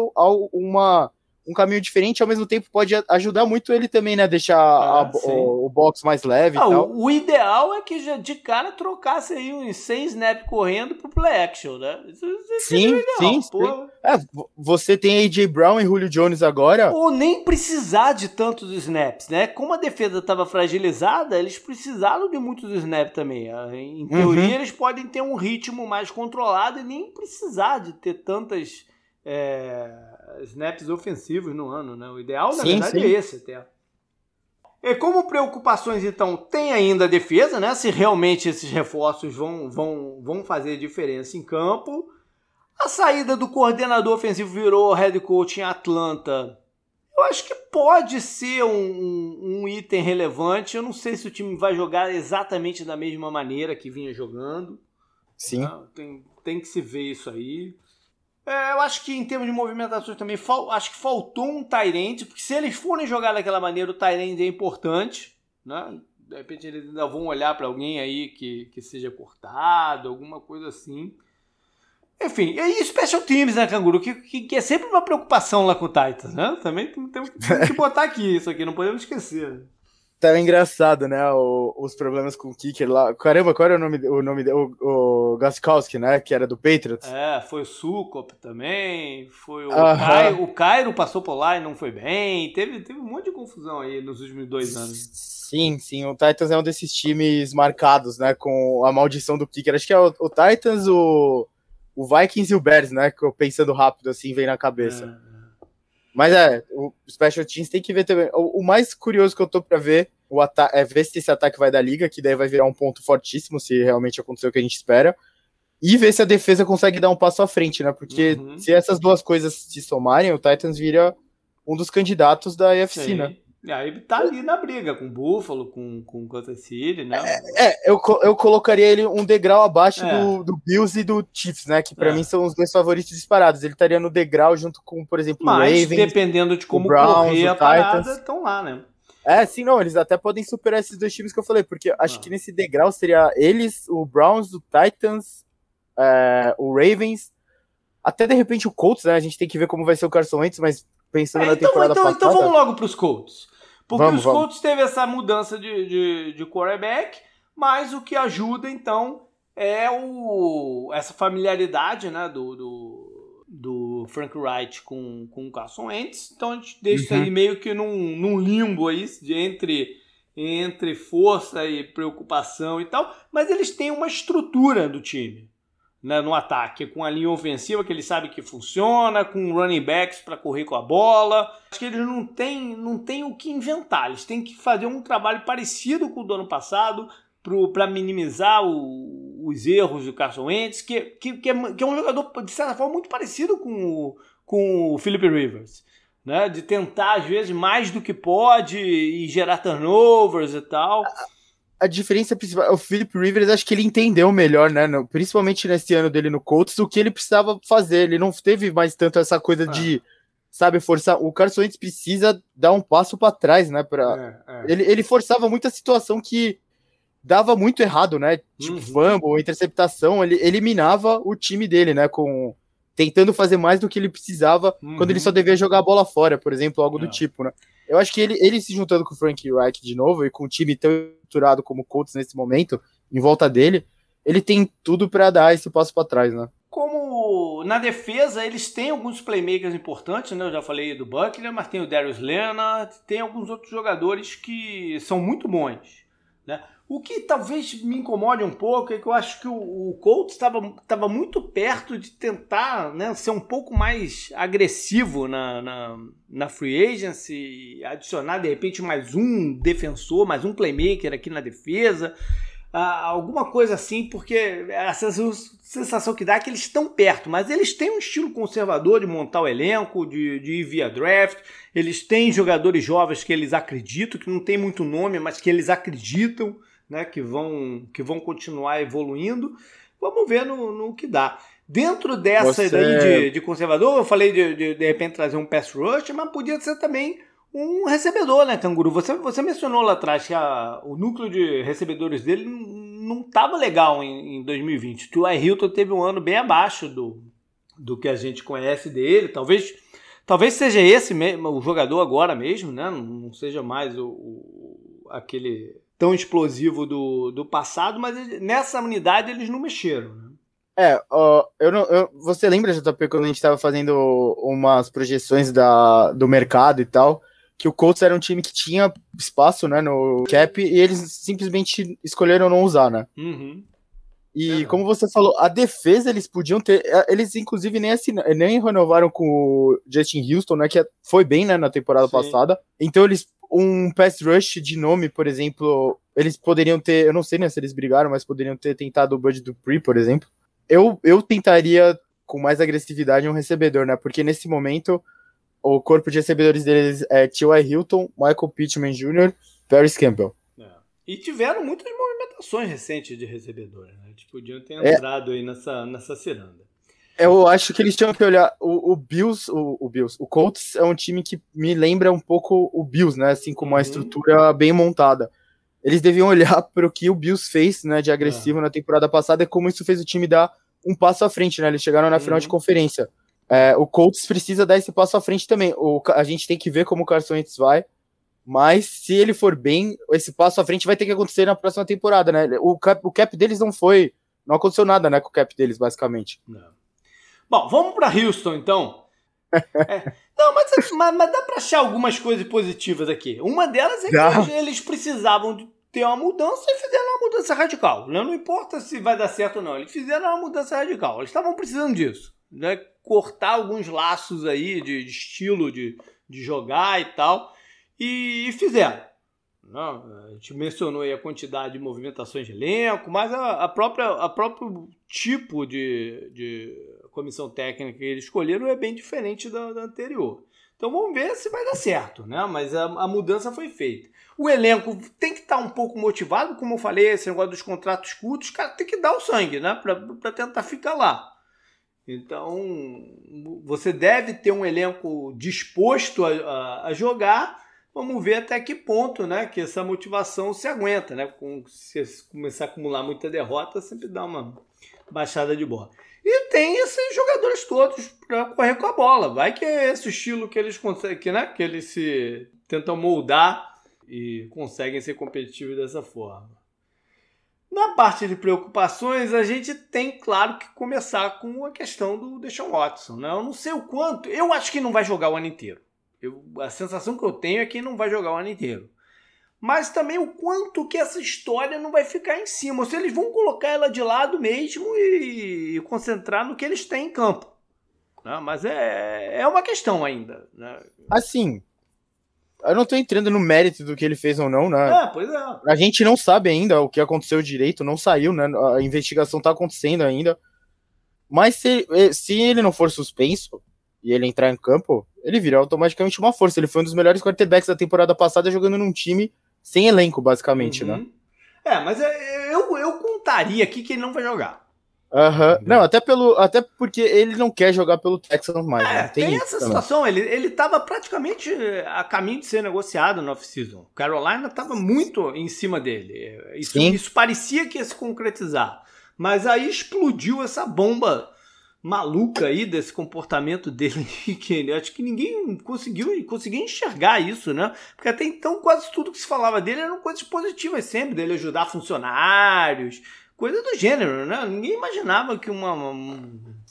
uma, um caminho diferente, ao mesmo tempo pode ajudar muito ele também, né? Deixar ah, a, o, o, box mais leve ah, o, o, ideal é que já de cara trocasse aí uns 100 snap correndo pro play action, né? Isso, isso sim, legal, sim, sim. É, você tem AJ Brown e Julio Jones agora. Ou nem precisar de tantos snaps, né? Como a defesa estava fragilizada, eles precisaram de muitos snaps também. Ah, em teoria, uhum. eles podem ter um ritmo mais controlado e nem precisar de ter tantas é, snaps ofensivos no ano, né? O ideal, na sim, verdade, sim. é esse até. E como preocupações, então, tem ainda a defesa, né? Se realmente esses reforços vão, vão, vão fazer diferença em campo. A saída do coordenador ofensivo virou head coach em Atlanta. Eu acho que pode ser um, um, um, item relevante. Eu não sei se o time vai jogar exatamente da mesma maneira que vinha jogando. Sim. Tem, tem que se ver isso aí. É, eu acho que em termos de movimentações também, fal, acho que faltou um Tyrande, porque se eles forem jogar daquela maneira, o Tyrande é importante, né? De repente eles ainda vão olhar para alguém aí que, que seja cortado, alguma coisa assim. Enfim, e Special Teams, né, Canguru? Que, que, que, é sempre uma preocupação lá com o Titans, né? Também temos, temos que botar aqui isso aqui, não podemos esquecer. Tava engraçado, né? O, os problemas com o kicker lá. Caramba, qual era o nome, o nome o, o Gaskowski, né? Que era do Patriots. É, foi o Sukop também. Foi o, Cairo, o Cairo passou por lá e não foi bem. Teve, teve um monte de confusão aí nos últimos dois anos. Sim, sim. O Titans é um desses times marcados, né? Com a maldição do kicker. Acho que é o, o Titans, o, o Vikings e o Bears, né? Que eu pensando rápido assim, vem na cabeça. É. Mas é, o Special Teams tem que ver também. O, o mais curioso que eu tô pra ver o é ver se esse ataque vai da liga, que daí vai virar um ponto fortíssimo se realmente acontecer o que a gente espera. E ver se a defesa consegue dar um passo à frente, né? Porque uhum. se essas duas coisas se somarem, o Titans vira um dos candidatos da AFC, Sim. né? E aí tá ali na briga com o Buffalo, com, com o Kansas City, né? É, é, eu, eu colocaria ele um degrau abaixo é. do, do Bills e do Chiefs, né? Que para é. mim são os dois favoritos disparados. Ele estaria no degrau junto com, por exemplo, Mas, o Ravens. dependendo de como Browns, correr a parada, estão lá, né? É, sim, não, eles até podem superar esses dois times que eu falei, porque acho ah. que nesse degrau seria eles, o Browns, o Titans, é, o Ravens, até de repente o Colts, né? A gente tem que ver como vai ser o Carson Wentz, mas pensando é, na então, temporada então, passada... Então vamos logo para os Colts. Porque vamos, os Colts teve essa mudança de, de, de quarterback, mas o que ajuda, então, é o, essa familiaridade né, do, do, do Frank Wright com, com o Carson Wentz. Então a gente deixa uhum. aí meio que num, num limbo aí de entre, entre força e preocupação e tal. Mas eles têm uma estrutura do time né, no ataque, com a linha ofensiva que ele sabe que funciona, com running backs para correr com a bola. Acho que eles não têm, não têm o que inventar, eles têm que fazer um trabalho parecido com o do ano passado para minimizar o, os erros do Carson Wentz, que, que, que, é, que é um jogador, de certa forma, muito parecido com o, com o Philip Rivers. Né, de tentar, às vezes, mais do que pode e gerar turnovers e tal a diferença principal, o Philip Rivers, acho que ele entendeu melhor, né? Principalmente nesse ano dele no Colts, o que ele precisava fazer. Ele não teve mais tanto essa coisa de, é. sabe, forçar. O Carson Wentz precisa dar um passo para trás, né? Pra... É, é. Ele, ele forçava muita situação que dava muito errado, né? Tipo, uhum. fumble, interceptação, ele eliminava o time dele, né? Com tentando fazer mais do que ele precisava uhum. quando ele uhum. só devia jogar a bola fora, por exemplo, algo do é. tipo, né? Eu acho que ele, ele se juntando com o Frank Reich de novo e com o time tão estruturado como o Colts nesse momento, em volta dele, ele tem tudo para dar esse passo para trás, né? Como na defesa eles têm alguns playmakers importantes, né? Eu já falei do Buckner, mas tem o Darius Leonard, tem alguns outros jogadores que são muito bons, né? O que talvez me incomode um pouco é que eu acho que o, o Colts estava muito perto de tentar né, ser um pouco mais agressivo na, na, na free agency, adicionar de repente mais um defensor, mais um playmaker aqui na defesa, ah, alguma coisa assim, porque a sensação que dá é que eles estão perto, mas eles têm um estilo conservador de montar o elenco, de, de ir via draft, eles têm jogadores jovens que eles acreditam, que não tem muito nome, mas que eles acreditam né, que, vão, que vão continuar evoluindo. Vamos ver no, no que dá. Dentro dessa Você... daí de, de, conservador, eu falei de, de, de repente trazer um pass rush, mas podia ser também um recebedor, né, Canguru? Você, você mencionou lá atrás que a, o núcleo de recebedores dele não estava legal em, em 2020. O T.Y. Hilton teve um ano bem abaixo do, do que a gente conhece dele. Talvez Talvez seja esse mesmo, o jogador agora mesmo, né? Não seja mais o, o aquele tão explosivo do, do passado, mas nessa unidade eles não mexeram. Né? É, uh, eu não, eu, você lembra, JP, quando a gente estava fazendo umas projeções da, do mercado e tal, que o Colts era um time que tinha espaço né, no cap e eles simplesmente escolheram não usar, né? Uhum. E é. como você falou, a defesa eles podiam ter. É, eles, inclusive, nem, assinaram, nem renovaram com o Justin Houston, né? Que foi bem né, na temporada Sim. passada. Então, eles. Um pass rush de nome, por exemplo, eles poderiam ter. Eu não sei né, se eles brigaram, mas poderiam ter tentado o Bud Dupree, por exemplo. Eu, eu tentaria com mais agressividade um recebedor, né? Porque nesse momento o corpo de recebedores deles é T.Y. Hilton, Michael Pittman Jr., Paris Campbell. É. E tiveram muitas movimentações recentes de recebedores, né? Eles podiam ter entrado é. aí nessa, nessa ciranda. Eu acho que eles tinham que olhar. O, o Bills, o, o, Bills, o Colts é um time que me lembra um pouco o Bills, né? Assim, com uma uhum. estrutura bem montada. Eles deviam olhar para o que o Bills fez, né, de agressivo é. na temporada passada e como isso fez o time dar um passo à frente, né? Eles chegaram na uhum. final de uhum. conferência. É, o Colts precisa dar esse passo à frente também. O, a gente tem que ver como o Carson Wentz vai. Mas se ele for bem, esse passo à frente vai ter que acontecer na próxima temporada, né? O cap, o cap deles não foi. Não aconteceu nada, né, com o cap deles, basicamente. Não. Bom, vamos para Houston, então. é, não, mas, mas, mas dá para achar algumas coisas positivas aqui. Uma delas é que eles precisavam de ter uma mudança e fizeram uma mudança radical. Não, não importa se vai dar certo ou não, eles fizeram uma mudança radical. Eles estavam precisando disso. Né? Cortar alguns laços aí de, de estilo de, de jogar e tal. E, e fizeram. Não, a gente mencionou aí a quantidade de movimentações de elenco, mas a, a própria a próprio tipo de, de comissão técnica que eles escolheram é bem diferente da, da anterior. Então vamos ver se vai dar certo, né? Mas a, a mudança foi feita. O elenco tem que estar tá um pouco motivado, como eu falei, esse negócio dos contratos curtos, cara tem que dar o sangue, né? Para tentar ficar lá. Então, você deve ter um elenco disposto a, a, a, jogar. Vamos ver até que ponto, né? Que essa motivação se aguenta, né? Com, se começar a acumular muita derrota, sempre dá uma baixada de bola. E tem esses jogadores todos para correr com a bola. Vai que é esse estilo que eles conseguem, né? Que eles se tentam moldar e conseguem ser competitivos dessa forma. Na parte de preocupações, a gente tem, claro, que começar com a questão do Deshaun Watson. Né? Eu não sei o quanto. Eu acho que não vai jogar o ano inteiro. Eu, a sensação que eu tenho é que não vai jogar o ano inteiro. Mas também o quanto que essa história não vai ficar em cima. Ou se eles vão colocar ela de lado mesmo e, concentrar no que eles têm em campo. Né? Mas é, é uma questão ainda. Né? Assim, eu não tô entrando no mérito do que ele fez ou não, né? É, pois é. A gente não sabe ainda o que aconteceu direito, não saiu, né? A investigação tá acontecendo ainda. Mas se, se ele não for suspenso e ele entrar em campo, ele vira automaticamente uma força. Ele foi um dos melhores quarterbacks da temporada passada jogando num time sem elenco, basicamente, né? uhum. né? É, mas é, eu, eu contaria aqui que ele não vai jogar. Uhum. Não, até pelo. Até porque ele não quer jogar pelo Texans mais. É, né? Tem, tem essa também. situação. Ele, ele tava praticamente eh, a caminho de ser negociado no off-season. Carolina tava muito em cima dele. Isso, isso parecia que ia se concretizar. Mas aí explodiu essa bomba maluca aí desse comportamento dele que acho que ninguém conseguiu conseguiu enxergar isso, né? Porque até então quase tudo que se falava dele eram coisas positivas sempre, dele ajudar funcionários, coisa do gênero, né? Ninguém imaginava que uma, uma,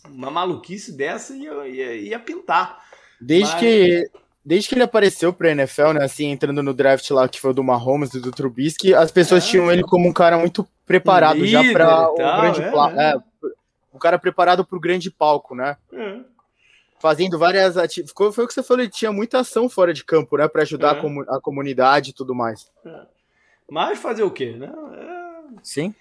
uma maluquice dessa ia, ia, ia pintar. Desde Mas... que desde que ele apareceu pra NFL, né, assim, entrando no draft lá, que foi do Mahomes e do Trubisky, as pessoas é, tinham ele como um cara muito preparado já para o grande é, palco. É. um cara preparado para o grande palco, né? É. Fazendo várias atividades. Foi o que você falou, ele tinha muita ação fora de campo, né? para ajudar a, é. comu a, comunidade e tudo mais. É. Mas fazer o quê, né? Sim.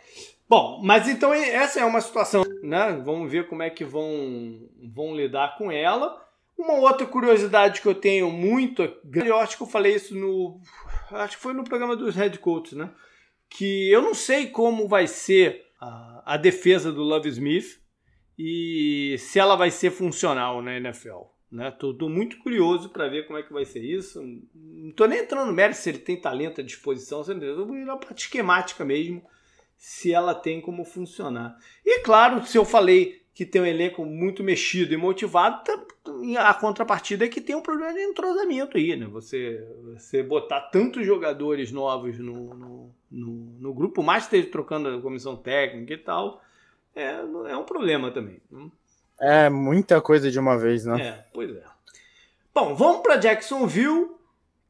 Bom, mas então essa é uma situação, né? Vamos ver como é que vão, vão lidar com ela. Uma outra curiosidade que eu tenho muito, eu acho que eu falei isso no, acho que foi no programa dos Red Coats, né? Que eu não sei como vai ser a, a defesa do Love Smith e se ela vai ser funcional na NFL. Né? Tô, tô muito curioso para ver como é que vai ser isso. Não tô nem entrando no mérito se ele tem talento à disposição, vou ir na parte esquemática mesmo se ela tem como funcionar. E claro, se eu falei que tem um elenco muito mexido e motivado, tá, a contrapartida é que tem um problema de entrosamento aí, né? Você, você botar tantos jogadores novos no, no, no, no grupo, mais esteja trocando a comissão técnica e tal, é, é um problema também. É muita coisa de uma vez, né? É, pois é. Bom, vamos para Jacksonville,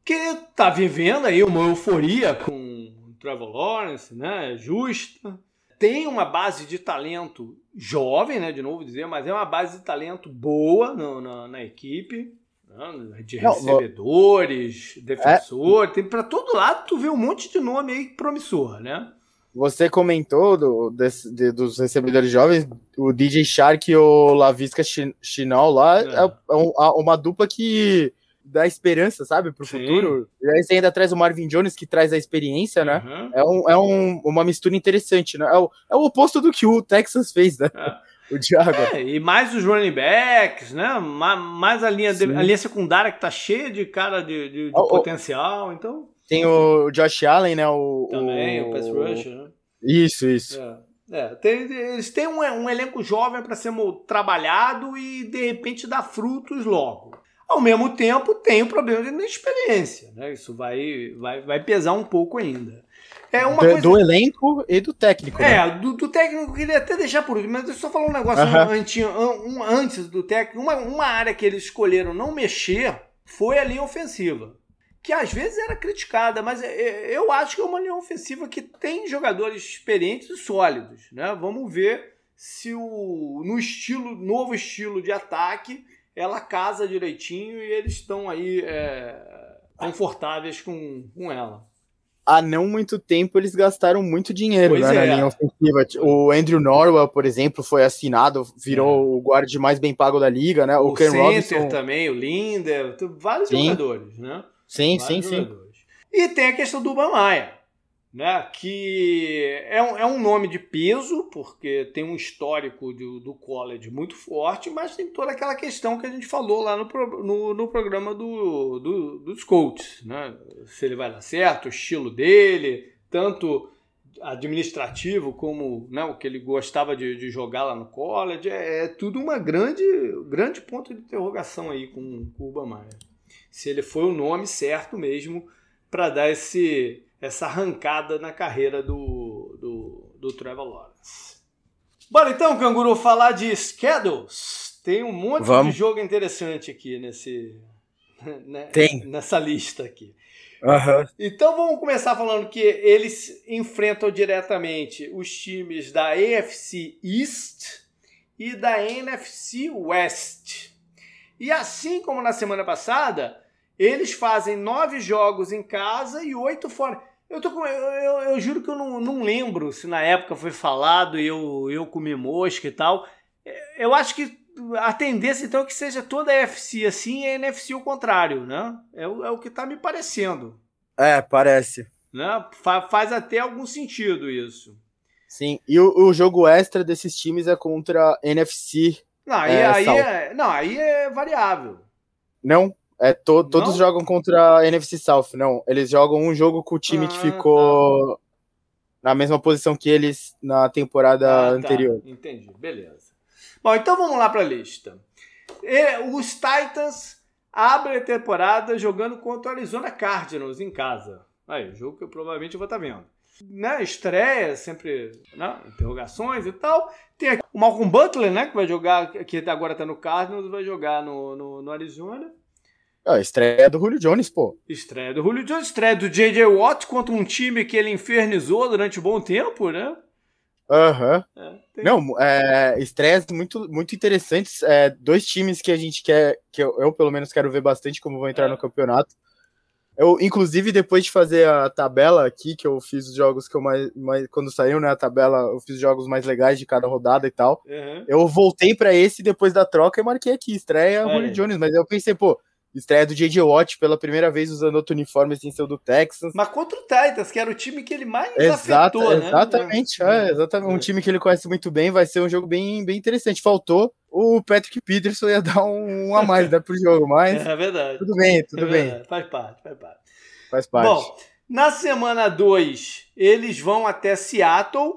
que está vivendo aí uma euforia com o Trevor Lawrence, né? Justa tem uma base de talento jovem, né? De novo dizer, mas é uma base de talento boa no, na, na equipe. Né, de recebedores, Não, defensor, é... tem para todo lado tu vê um monte de nome aí promissor, né? Você comentou do, desse, de, dos recebedores jovens, o DJ Shark e o Lavisca Chinal lá, é, é, é uma dupla que dá esperança, sabe, pro Sim. futuro. E aí você ainda traz o Marvin Jones, que traz a experiência, né? Uhum. É, um, é um, uma mistura interessante, né? É o, é o oposto do que o Texas fez, né? É. O Diago. É, e mais os running backs, né? Mais a linha, de, a linha secundária que tá cheia de cara de, de, de potencial, então... Tem o Josh Allen, né? O, Também, o, o pass rusher, né? Isso, isso. É. É, tem, eles têm um, um elenco jovem para ser trabalhado e de repente dar frutos logo. Ao mesmo tempo, tem o problema de inexperiência, né? Isso vai, vai, vai pesar um pouco ainda. É uma do, coisa... do elenco e do técnico. É, né? do, do, técnico queria até deixar por último, mas eu só falar um negócio uh -huh. antes, um, antes do técnico. Uma, uma área que eles escolheram não mexer foi a linha ofensiva. Que às vezes era criticada, mas é, é, eu acho que é uma linha ofensiva que tem jogadores experientes e sólidos. Né? Vamos ver se o, no estilo, novo estilo de ataque ela casa direitinho e eles estão aí é, confortáveis com, com ela. Há não muito tempo eles gastaram muito dinheiro né, é. na linha ofensiva. O Andrew Norwell, por exemplo, foi assinado, virou é. o guarde mais bem pago da liga, né? O, o Ken Robinson também, o Linder, vários sim. jogadores, né? Sim, vários sim, jogadores. sim. E tem a questão do Bamaia né, que é um, é um nome de peso, porque tem um histórico do, do college muito forte, mas tem toda aquela questão que a gente falou lá no, no, no programa do, do, dos coaches. Né? Se ele vai dar certo, o estilo dele, tanto administrativo como né, o que ele gostava de, de jogar lá no college, é, é, tudo uma grande, grande ponto de interrogação aí com, com o Obama. Se ele foi o nome certo mesmo para dar esse essa arrancada na carreira do, do, do Trevor Lawrence. Bora então, Canguru, falar de schedules. Tem um monte Vamos. de jogo interessante aqui nesse, né, Tem. nessa lista aqui. Uhum. Então vamos começar falando que eles enfrentam diretamente os times da AFC East e da NFC West. E assim como na semana passada, eles fazem nove jogos em casa e oito fora. Eu, tô com, eu, eu, eu, juro que eu não, não lembro se na época foi falado e eu, eu comi mosca e tal. É, eu acho que a tendência então é que seja toda a FC assim e a NFC o contrário, né? É, o, é o que está me parecendo. É, parece. Né? Fa, faz até algum sentido isso. Sim, e o, o jogo extra desses times é contra NFC. Não, aí é, aí é, não, aí é variável. Não? É, to, todos não? jogam contra a NFC South, não. Eles jogam um jogo com o time ah, que ficou tá. na mesma posição que eles na temporada ah, tá. anterior. Tá. Entendi, beleza. Bom, então vamos lá para a lista. E, os Titans abrem a temporada jogando contra o Arizona Cardinals em casa. Aí, jogo que eu provavelmente vou estar tá vendo. Né, estreia, sempre né, interrogações e tal. Tem aqui o Malcolm Butler, né, que vai jogar, que agora está no Cardinals, vai jogar no, no, no Arizona. Ah, estreia do Julio Jones, pô. Estreia do Julio Jones, estreia do J.J. Watt contra um time que ele infernizou durante um bom tempo, né? Aham. Uhum. É, tem... Não, é, estreias muito, muito interessantes. É, dois times que a gente quer, que eu, eu, pelo menos quero ver bastante como vão entrar é. no campeonato. Eu, inclusive, depois de fazer a tabela aqui, que eu fiz os jogos que eu mais. mais quando saiu, né, a tabela, eu fiz os jogos mais legais de cada rodada e tal. Uhum. Eu voltei para esse depois da troca e marquei aqui, estreia é. Julio Jones. Mas eu pensei, pô, Estreia do J.J. Watt pela primeira vez usando outro uniforme sem ser o do Texas. Mas contra o Titans, que era o time que ele mais Exato, afetou, né? Exatamente, é, exatamente. Um é. time que ele conhece muito bem, vai ser um jogo bem, bem interessante. Faltou o Patrick Peterson ia dar um, um a mais né, pro jogo, mas. É verdade. Tudo bem, tudo é bem. Faz parte, faz parte. Faz parte. Bom, na semana 2, eles vão até Seattle,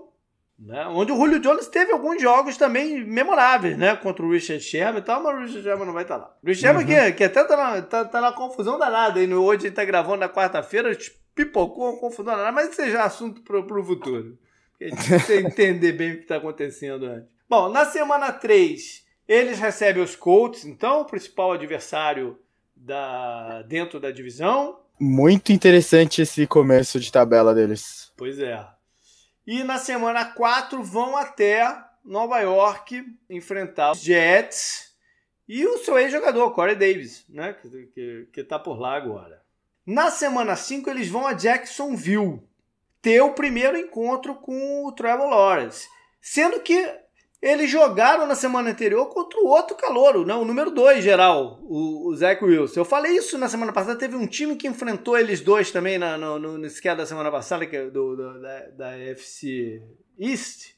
Né? Onde o Julio Jones teve alguns jogos também memoráveis, né? Contra o Richard Sherman e tal, mas o Richard Sherman não vai estar lá. O Richard Sherman uhum. que, que até tá na, tá, tá na confusão danada. E hoje ele tá gravando na quarta-feira, pipocou uma confusão danada, mas isso é já assunto pro, pro futuro. Você entender bem o que está acontecendo antes. Bom, na semana 3, eles recebem os Colts, então, o principal adversário da, dentro da divisão. Muito interessante esse começo de tabela deles. Pois é. E na semana 4 vão até Nova York enfrentar os Jets e o seu ex-jogador, Corey Davis, né? Que, que, que tá por lá agora. Na semana 5 eles vão a Jacksonville ter o primeiro encontro com o Trevor Lawrence. Sendo que eles jogaram na semana anterior contra o outro calouro, né? o número 2 geral, o, o Zach Wilson. Eu falei isso na semana passada, teve um time que enfrentou eles dois também na, no, no, no esquema da semana passada, que é do, do, da, da FC East.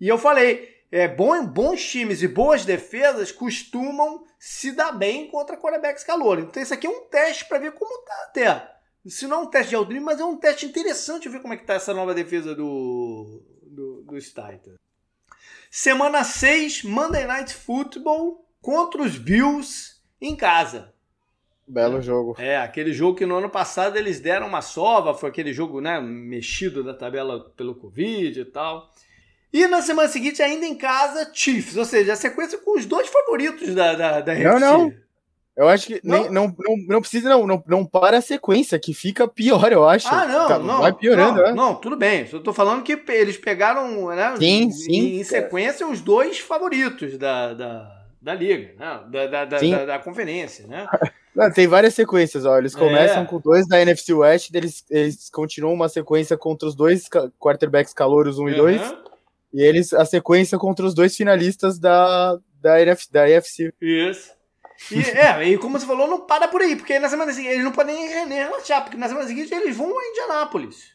E eu falei, é, bom, bons times e boas defesas costumam se dar bem contra quarterbacks calor. Então isso aqui é um teste para ver como tá até. Se não é um teste de Aldrin, mas é um teste interessante ver como é que tá essa nova defesa do, do, dos Titans. Semana 6, Monday Night Football contra os Bills em casa. Belo jogo. É, aquele jogo que no ano passado eles deram uma sova, foi aquele jogo né, mexido da tabela pelo Covid e tal. E na semana seguinte, ainda em casa, Chiefs, ou seja, a sequência com os dois favoritos da, da, da Não, não. Eu acho que não, nem, não, não, não precisa, não, não, não para a sequência, que fica pior, eu acho. Ah, não, tá, não. Vai piorando, não, né? Não, tudo bem. Eu tô falando que eles pegaram, né? Sim, sim. Em sequência, os dois favoritos da, da, da liga, né? Da, da, da, da, da conferência, né? Não, tem várias sequências, ó. Eles começam é. com dois da NFC West, eles, eles continuam uma sequência contra os dois quarterbacks calouros 1 um uhum. e 2. E eles a sequência contra os dois finalistas da, da, NF, da NFC. Isso. E, é, e como você falou, não para por aí, porque na semana seguinte eles não podem nem relaxar, porque na semana seguinte eles vão a Indianápolis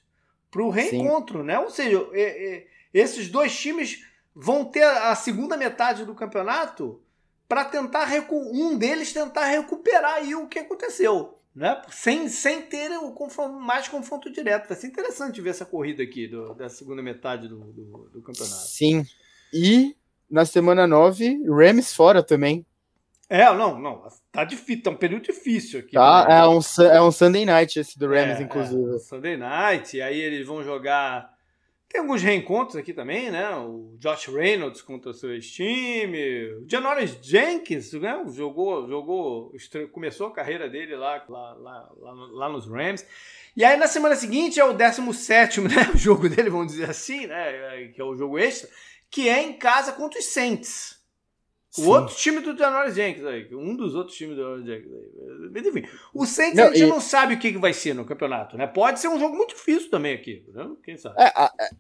pro reencontro, Sim. né? Ou seja, é, é, esses dois times vão ter a segunda metade do campeonato para tentar um deles tentar recuperar aí o que aconteceu, né? Sem, sem ter o confronto, mais confronto direto. Vai ser interessante ver essa corrida aqui do, da segunda metade do, do, do campeonato. Sim. E na semana 9, Rams fora também. É, não, não. Tá difícil, tá um período difícil aqui. Tá, né? é um, é um Sunday night esse do Rams, é, inclusive. É, Sunday night, e aí eles vão jogar. Tem alguns reencontros aqui também, né? O Josh Reynolds contra o seu ex-time. O Janoris Jenkins, né? Jogou, jogou, começou a carreira dele lá, lá, lá, lá, nos Rams. E aí na semana seguinte é o 17 né? O jogo dele, vamos dizer assim, né? Que é o jogo extra, que é em casa contra os Saints. O Sim. outro time do Janoris Jenkins aí, um dos outros times do Janoris Jenkins aí. Mas enfim, o Saints não, a gente e... não sabe o que, vai ser no campeonato, né? Pode ser um jogo muito difícil também aqui, né? Quem sabe? É,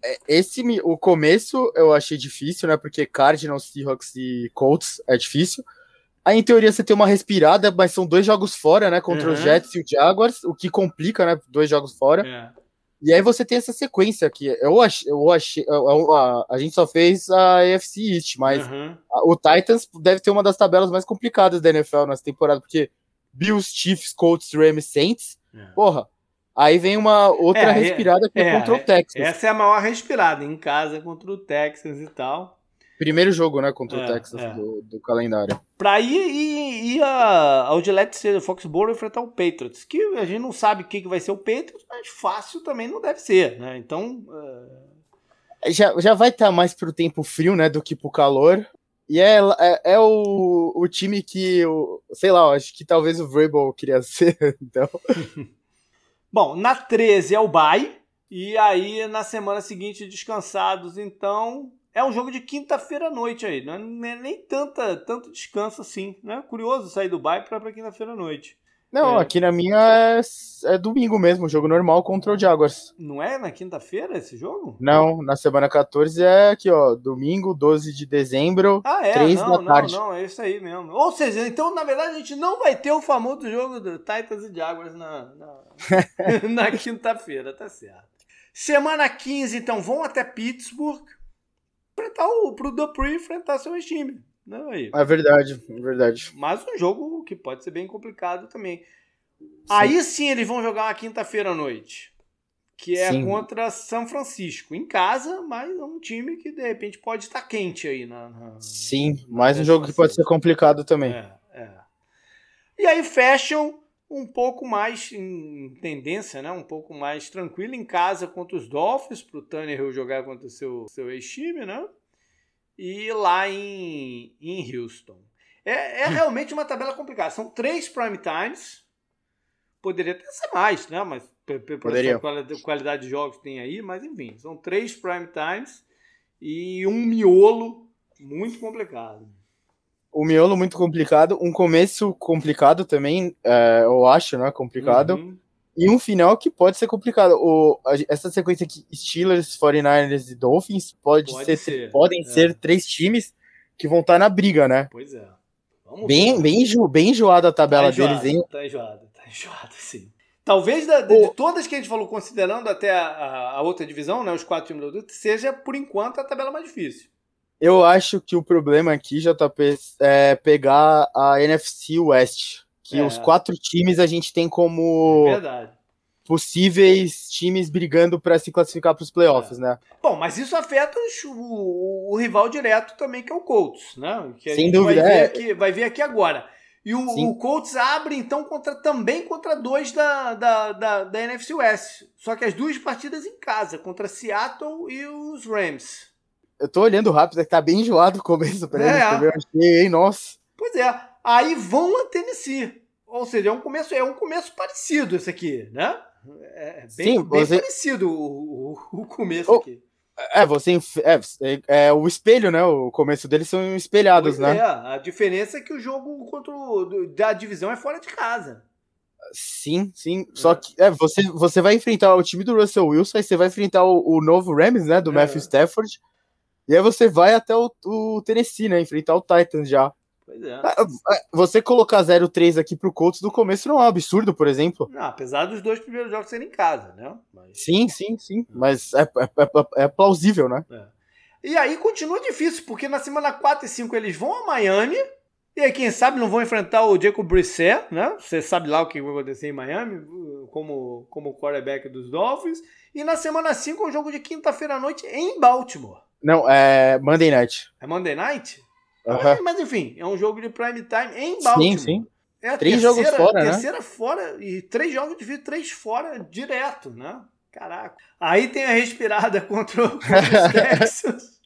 é, esse, o começo eu achei difícil, né? Porque Cardinals, Seahawks e Colts é difícil. Aí, em teoria, você tem uma respirada, mas são dois jogos fora, né? Contra uhum. os Jets e o Jaguars, o que complica, né? Dois jogos fora. É. E aí você tem essa sequência aqui. Eu achei, eu achei a, a, gente só fez a AFC East, mas uhum. a, o Titans deve ter uma das tabelas mais complicadas da NFL nessa temporada, porque Bills, Chiefs, Colts, Rams, Saints, é. porra. Aí vem uma outra é, respirada que é, é, contra o Texas. Essa é a maior respirada em casa contra o Texas e tal. Primeiro jogo, né, contra é, o Texas é. do, do, calendário. Pra ir, ir, ir a, ao Gillette Foxborough enfrentar o Patriots, que a gente não sabe o que, que vai ser o Patriots, mas fácil também não deve ser, né? Então. É... Já, já vai estar tá mais pro tempo frio, né, do que pro calor. E é, é, é o, o time que, o, sei lá, acho que talvez o Vrabel queria ser, então. Bom, na 13 é o bye, e aí na semana seguinte descansados, então é um jogo de quinta-feira à noite aí, não é nem tanta, tanto descanso assim, né? Curioso sair do bairro para quinta-feira à noite. Não, é. aqui na minha é, é, domingo mesmo, jogo normal contra o Jaguars. Não é na quinta-feira esse jogo? Não, na semana 14 é aqui, ó, domingo, 12 de dezembro, ah, é? 3 não, da tarde. Não, não, é isso aí mesmo. Ou seja, então, na verdade, a gente não vai ter o famoso jogo do Titans e Jaguars na, na, na quinta-feira, tá certo. Semana 15, então, vão até Pittsburgh enfrentar o pro Dupree enfrentar seu time. Né, aí. É verdade, é verdade. Mas um jogo que pode ser bem complicado também. Sim. Aí sim eles vão jogar uma quinta-feira à noite. que é Sim. contra São Francisco. Em casa, mas é um time que de repente pode estar quente aí. Na, na Sim, mais um jogo que pode ser complicado também. É, é. E aí fecham um pouco mais em tendência, né? um pouco mais tranquilo em casa contra os Dolphins, para o Tannehill jogar contra o seu, seu ex-time, né? E lá em, em Houston. É, é realmente uma tabela complicada. São três prime times. Poderia até ser mais, né? Mas pela qualidade de jogos que tem aí, mas enfim, são três prime times e um miolo muito complicado. O miolo muito complicado, um começo complicado também, é, eu acho, né? Complicado. Uhum. E um final que pode ser complicado. O, essa sequência aqui, Steelers, 49ers e Dolphins, pode, pode ser, ser, podem é. ser três times que vão estar na briga, né? Pois é. Vamos bem, bem, bem enjoada a tabela tá enjoado, deles, hein? Tá enjoada, tá enjoada, sim. Talvez da, de, de, todas que a gente falou, considerando até a, a outra divisão, né, os quatro times do seja, por enquanto, a tabela mais difícil. Eu acho que o problema aqui, JP, é pegar a NFC West. Que é. os quatro times a gente tem como é possíveis times brigando para se classificar para os playoffs, é. né? Bom, mas isso afeta o, o, o, rival direto também, que é o Colts, né? Que Sem dúvida. Vai ver, é. aqui, vai ver aqui agora. E o, o, Colts abre, então, contra, também contra dois da, da, da, da NFC West. Só que as duas partidas em casa, contra Seattle e os Rams. Eu tô olhando rápido, é que tá bem enjoado o começo pra é. eles Eu achei, hein? Nossa. Pois é. Aí vão a Tennessee. Ou seja, é um começo, é um começo parecido esse aqui, né? É bem, Sim, bem você... parecido o, o, o começo oh, aqui. É, você é, é, é, o espelho, né? O começo deles são espelhados, pois né? É, a diferença é que o jogo contra o, da divisão é fora de casa. Sim, sim. É. Só que é, você, você vai enfrentar o time do Russell Wilson, aí você vai enfrentar o, o novo Rams, né? Do é. Matthew Stafford. E aí você vai até o, o Tennessee, né? Enfrentar o Titans já. Pois é. Ah, é. Você colocar 0-3 aqui pro Colts do começo não é um absurdo, por exemplo. Não, apesar dos dois primeiros jogos serem em casa, né? Mas... Sim, sim, sim. Mas é, é, é, é plausível, né? É. E aí continua difícil, porque na semana 4 e 5 eles vão a Miami. E aí, quem sabe, não vão enfrentar o Jacob Brissett, né? Você sabe lá o que vai acontecer em Miami, como, como quarterback dos Dolphins. E na semana 5 é um jogo de quinta-feira à noite em Baltimore. Não, é Monday Night. É Monday Night? Uhum. Mas enfim, é um jogo de prime time em Baltimore. Sim, sim. É três terceira, jogos fora, né? Terceira fora e três jogos de vida, três fora direto, né? Caraca. Aí tem a respirada contra, contra os Texans.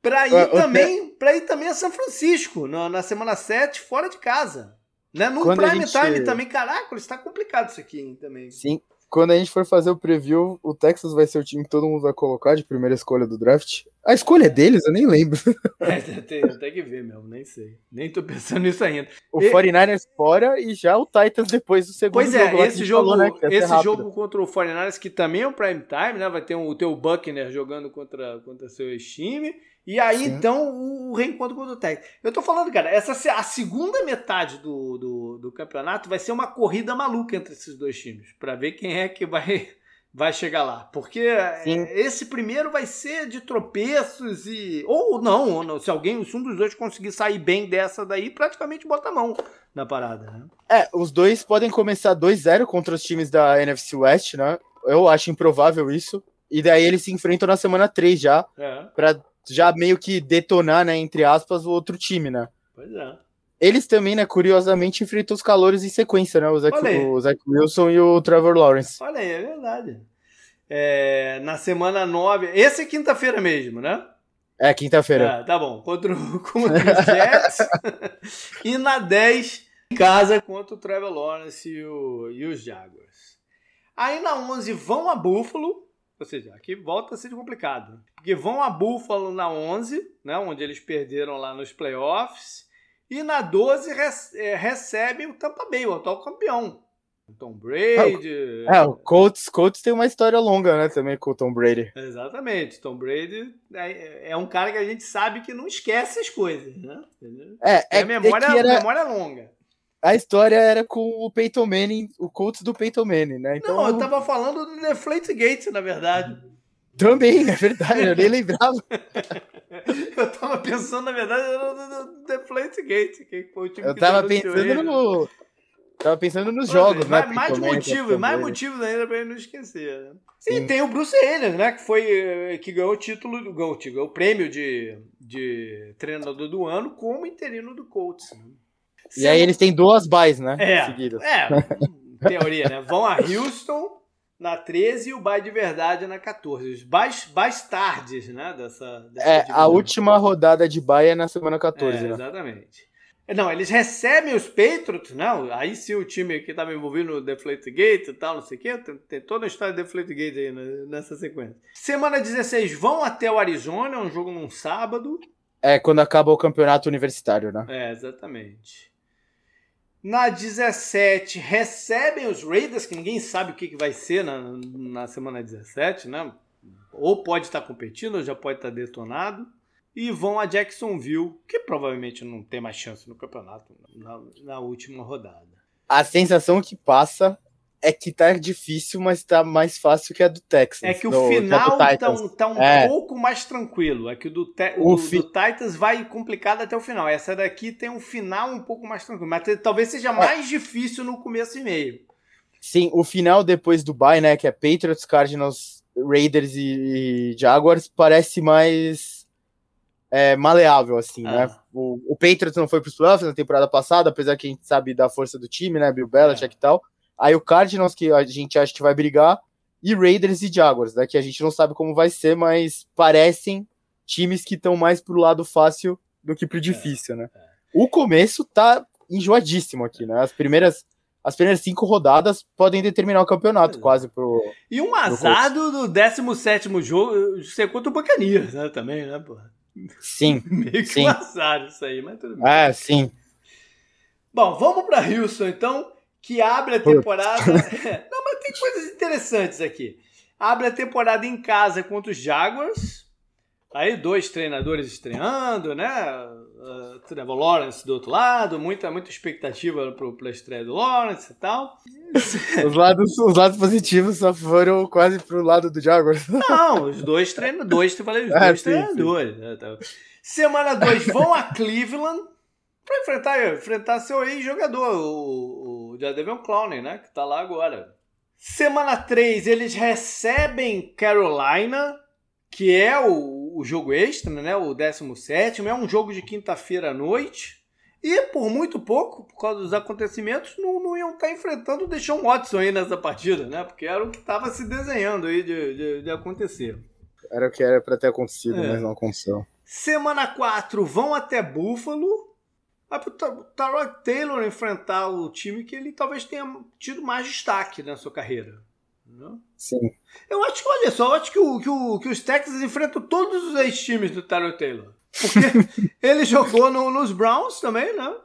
pra ir também, para ir também a São Francisco na, na semana 7, fora de casa. Né? No Quando prime gente... time também, caraca, está complicado isso aqui hein, também. Sim, quando a gente for fazer o preview, o Texas vai ser o time que todo mundo vai colocar de primeira escolha do draft. A escolha é deles? Eu nem lembro. É, tem, tem que ver mesmo, nem sei. Nem tô pensando nisso ainda. O e... 49ers fora e já o Titans depois do segundo pois jogo. Pois é, esse jogo, falou, né, esse jogo contra o 49ers, que também é um prime time, né? Vai ter um, o teu Buckner jogando contra, contra seu ex-time. E aí, Sim. então, o, reencontro contra o Texas. Eu tô falando, cara, essa a segunda metade do, do, do campeonato vai ser uma corrida maluca entre esses dois times, para ver quem é que vai, vai chegar lá. Porque Sim. esse primeiro vai ser de tropeços e. Ou não, ou não, se alguém, se um dos dois conseguir sair bem dessa daí, praticamente bota a mão na parada, né? É, os dois podem começar 2-0 contra os times da NFC West, né? Eu acho improvável isso. E daí eles se enfrentam na semana 3 já. É. Pra já meio que detonar, né, entre aspas, o outro time, né? Pois é. Eles também, né, curiosamente, enfrentam os calores em sequência, né? O Zach, o Zach Wilson e o Trevor Lawrence. Olha aí, é verdade. É, na semana 9. Esse é quinta-feira mesmo, né? É, quinta-feira. É, tá bom. Contra, contra os Jets. e na 10, em casa, contra o Trevor Lawrence e, o, e os Jaguars. Aí na 11 vão a Buffalo. Ou seja, aqui volta a ser complicado. Porque vão a Buffalo na 11, né, onde eles perderam lá nos playoffs. E na 12 é, recebe o Tampa Bay, o atual campeão. O Tom Brady. É, o Colts, Colts tem uma história longa, né, também com o Tom Brady. Exatamente. Tom Brady é, é um cara que a gente sabe que não esquece as coisas, né? É, é, é memória, é era... memória longa a história era com o Peyton Manning, o Colts do Peyton Manning, né? Então, não, eu tava falando do Deflate Gate, na verdade. Também, é verdade, eu nem lembrava. eu tava pensando, na verdade, no Deflate Gate, que foi o time Eu tava pensando no, Tava pensando nos jogos, mais, né? Mais motivos, mais motivos ainda pra ele não esquecer. Né? E tem o Bruce Arians, né? Que foi eh, que ganhou o título, ganhou, ganhou o prêmio de, de treinador do ano como interino do Colts. Né? E aí eles têm duas buys, né? É, seguidas. é, teoria, né? Vão a Houston na 13 e o bye de verdade na 14. Os buys, buys tardes, né? Dessa, dessa é, a última rodada de bye é na semana 14, é, né? Exatamente. Não, eles recebem os Patriots, não. Né? Aí sim o time que estava envolvido no Deflate Gate e tal, não sei o quê. Tem, tem, toda a história do Deflate Gate aí nessa sequência. Semana 16 vão até o Arizona, é um jogo num sábado. É, quando acaba o campeonato universitário, né? É, exatamente. Na 17 recebem os Raiders, que ninguém sabe o que, vai ser na, na semana 17, né? Ou pode estar competindo, ou já pode estar detonado e vão a Jacksonville, que provavelmente não tem mais chance no campeonato na, na última rodada. A sensação que passa é que tá difícil, mas tá mais fácil que a do Texas. É que o final tá, um, tá um é. pouco mais tranquilo. É que o, do, te, o, o do, fi... do, Titans vai complicado até o final. Essa daqui tem um final um pouco mais tranquilo. Mas talvez seja é. mais é. difícil no começo e meio. Sim, o final depois do bye, né? Que é Patriots, Cardinals, Raiders e, e Jaguars, parece mais é, maleável, assim, né? ah. né? O, o Patriots não foi para os playoffs na temporada passada, apesar que a gente sabe da força do time, né? Bill Belichick é. e tal. Aí o Cardinals, que a gente acha que vai brigar, e Raiders e Jaguars, né? Que a gente não sabe como vai ser, mas parecem times que estão mais pro lado fácil do que pro é, difícil, né? É. O começo tá enjoadíssimo aqui, né? As primeiras as primeiras cinco rodadas podem determinar o campeonato, é. quase pro. E um azar do 17 jogo ser contra o Buccaneers, né? Também, né, porra? Sim. Meio que sim. um azar isso aí, mas tudo bem. Ah, sim. Bom, vamos para Houston então, que abre a temporada. Não, mas tem coisas interessantes aqui. Abre a temporada em casa contra os Jaguars. Aí dois treinadores estreando, né? Uh, Trevor Lawrence do outro lado, muita, muita expectativa para a estreia do Lawrence e tal. os, lados, os lados positivos só foram quase pro lado do Jaguars. Não, os dois treinadores, tu falei, os ah, dois sim, treinadores. Sim. Né, tá. Semana 2 vão a Cleveland para enfrentar, enfrentar seu ex-jogador, o, o Jadavion Clowney, né? Que tá lá agora. Semana 3 eles recebem Carolina que é o, o jogo extra, né? O 17 é um jogo de quinta-feira à noite. E por muito pouco, por causa dos acontecimentos, não, não iam estar enfrentando o Deshaun Watson aí nessa partida, né? Porque era o que estava se desenhando aí de, de, de, acontecer. Era o que era para ter acontecido, é. mas não aconteceu. Semana 4 vão até Buffalo. Vai pro Tarot Taylor enfrentar o time que ele talvez tenha tido mais destaque na sua carreira. Sim. Eu acho que, olha só, eu acho que, o, que, o, que os Texans enfrentam todos os ex-times do Tyler Taylor. Porque ele jogou no, nos Browns também, né?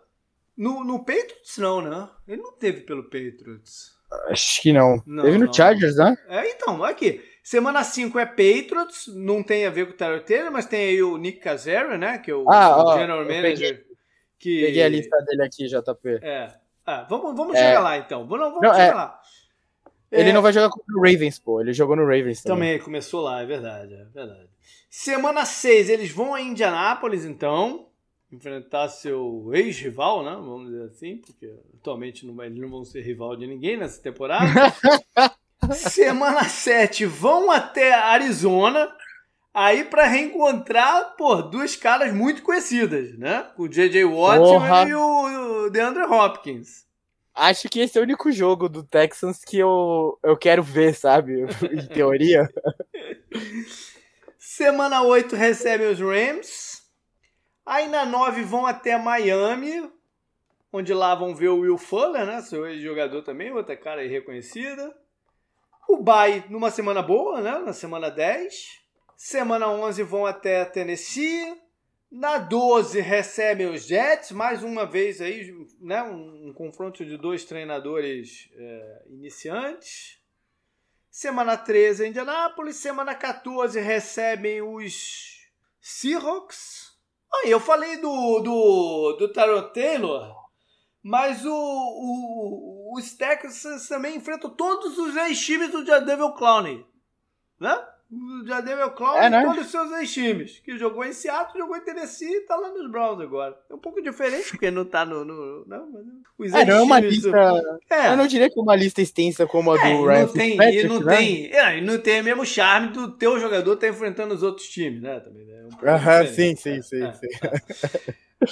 No, no Patriots, não, né? Ele não teve pelo Patriots. Acho que não. não teve no não. Chargers, né? É, então, aqui. Semana 5 é Patriots, não tem a ver com o Tyler Taylor, mas tem aí o Nick Casario, né? Que é o, ah, o ó, General Manager. Que... peguei a lista dele aqui, JP. É. Ah, vamos vamos é... chegar lá então. Vamos, vamos não, chegar é... lá. Ele é... não vai jogar contra o Ravens, pô. Ele jogou no Ravens também. Também começou lá, é verdade, é verdade. Semana 6, eles vão a Indianápolis, então. Enfrentar seu ex-rival, né? Vamos dizer assim, porque atualmente não, eles não vão ser rival de ninguém nessa temporada. Semana 7, vão até Arizona. Aí para reencontrar, pô, duas caras muito conhecidas, né? O J.J. Watt e o, o DeAndre Hopkins. Acho que esse é o único jogo do Texans que eu, eu quero ver, sabe? em teoria. Semana 8 recebem os Rams. Aí na 9 vão até Miami, onde lá vão ver o Will Fuller, né? Seu ex-jogador também, outra cara aí reconhecida. O Bay numa semana boa, né? Na semana 10. Semana 11 vão até Tennessee. Na 12 recebem os Jets, mais uma vez aí, né, um, um confronto de dois treinadores é, iniciantes. Semana 13 Indianápolis, semana 14 recebem os Seahawks. Aí eu falei do do, do Tarot Taylor, mas o, o, os Texans também enfrentam todos os ex-times do Jadavion Clowney, né? O Jademiel Clown É, né? todos os seus ex-times. Que jogou em Seattle, jogou em Tennessee e tá lá nos Browns agora. É um pouco diferente, porque não tá no. no não, mas É, não é uma do- lista. É, Eu não diria que é uma lista extensa como a do é, e Ryan não tem, e não né? tem, é, não tem o mesmo charme do teu jogador tá enfrentando os outros times, né? Também, né? É um Aham, sim, sim, sim, É, sim.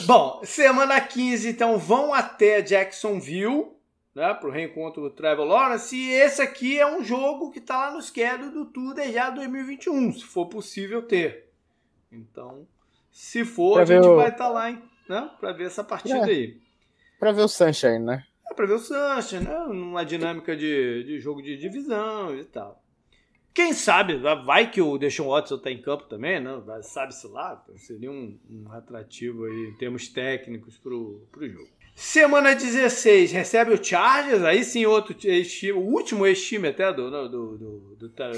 Bom, semana 15, então, vão até Jacksonville, né, pro reencontro do Trevor Lawrence, e esse aqui é um jogo que tá lá no schedule do Tour já 2021, se for possível ter. Então, se for, Pra a gente o- vai estar lá, hein, né, pra ver essa partida É. aí. Pra ver o Sunshine, né? É pra ver o Sunshine, né, numa dinâmica de, de jogo de divisão e tal. Quem sabe, vai que o Deshaun Watson tá em campo também, né? Sabe-se lá, seria um, um atrativo aí em termos técnicos pro, pro jogo. Semana 16, recebe o Chargers, aí sim outro o último ex-time até do, do, do, do, Taylor.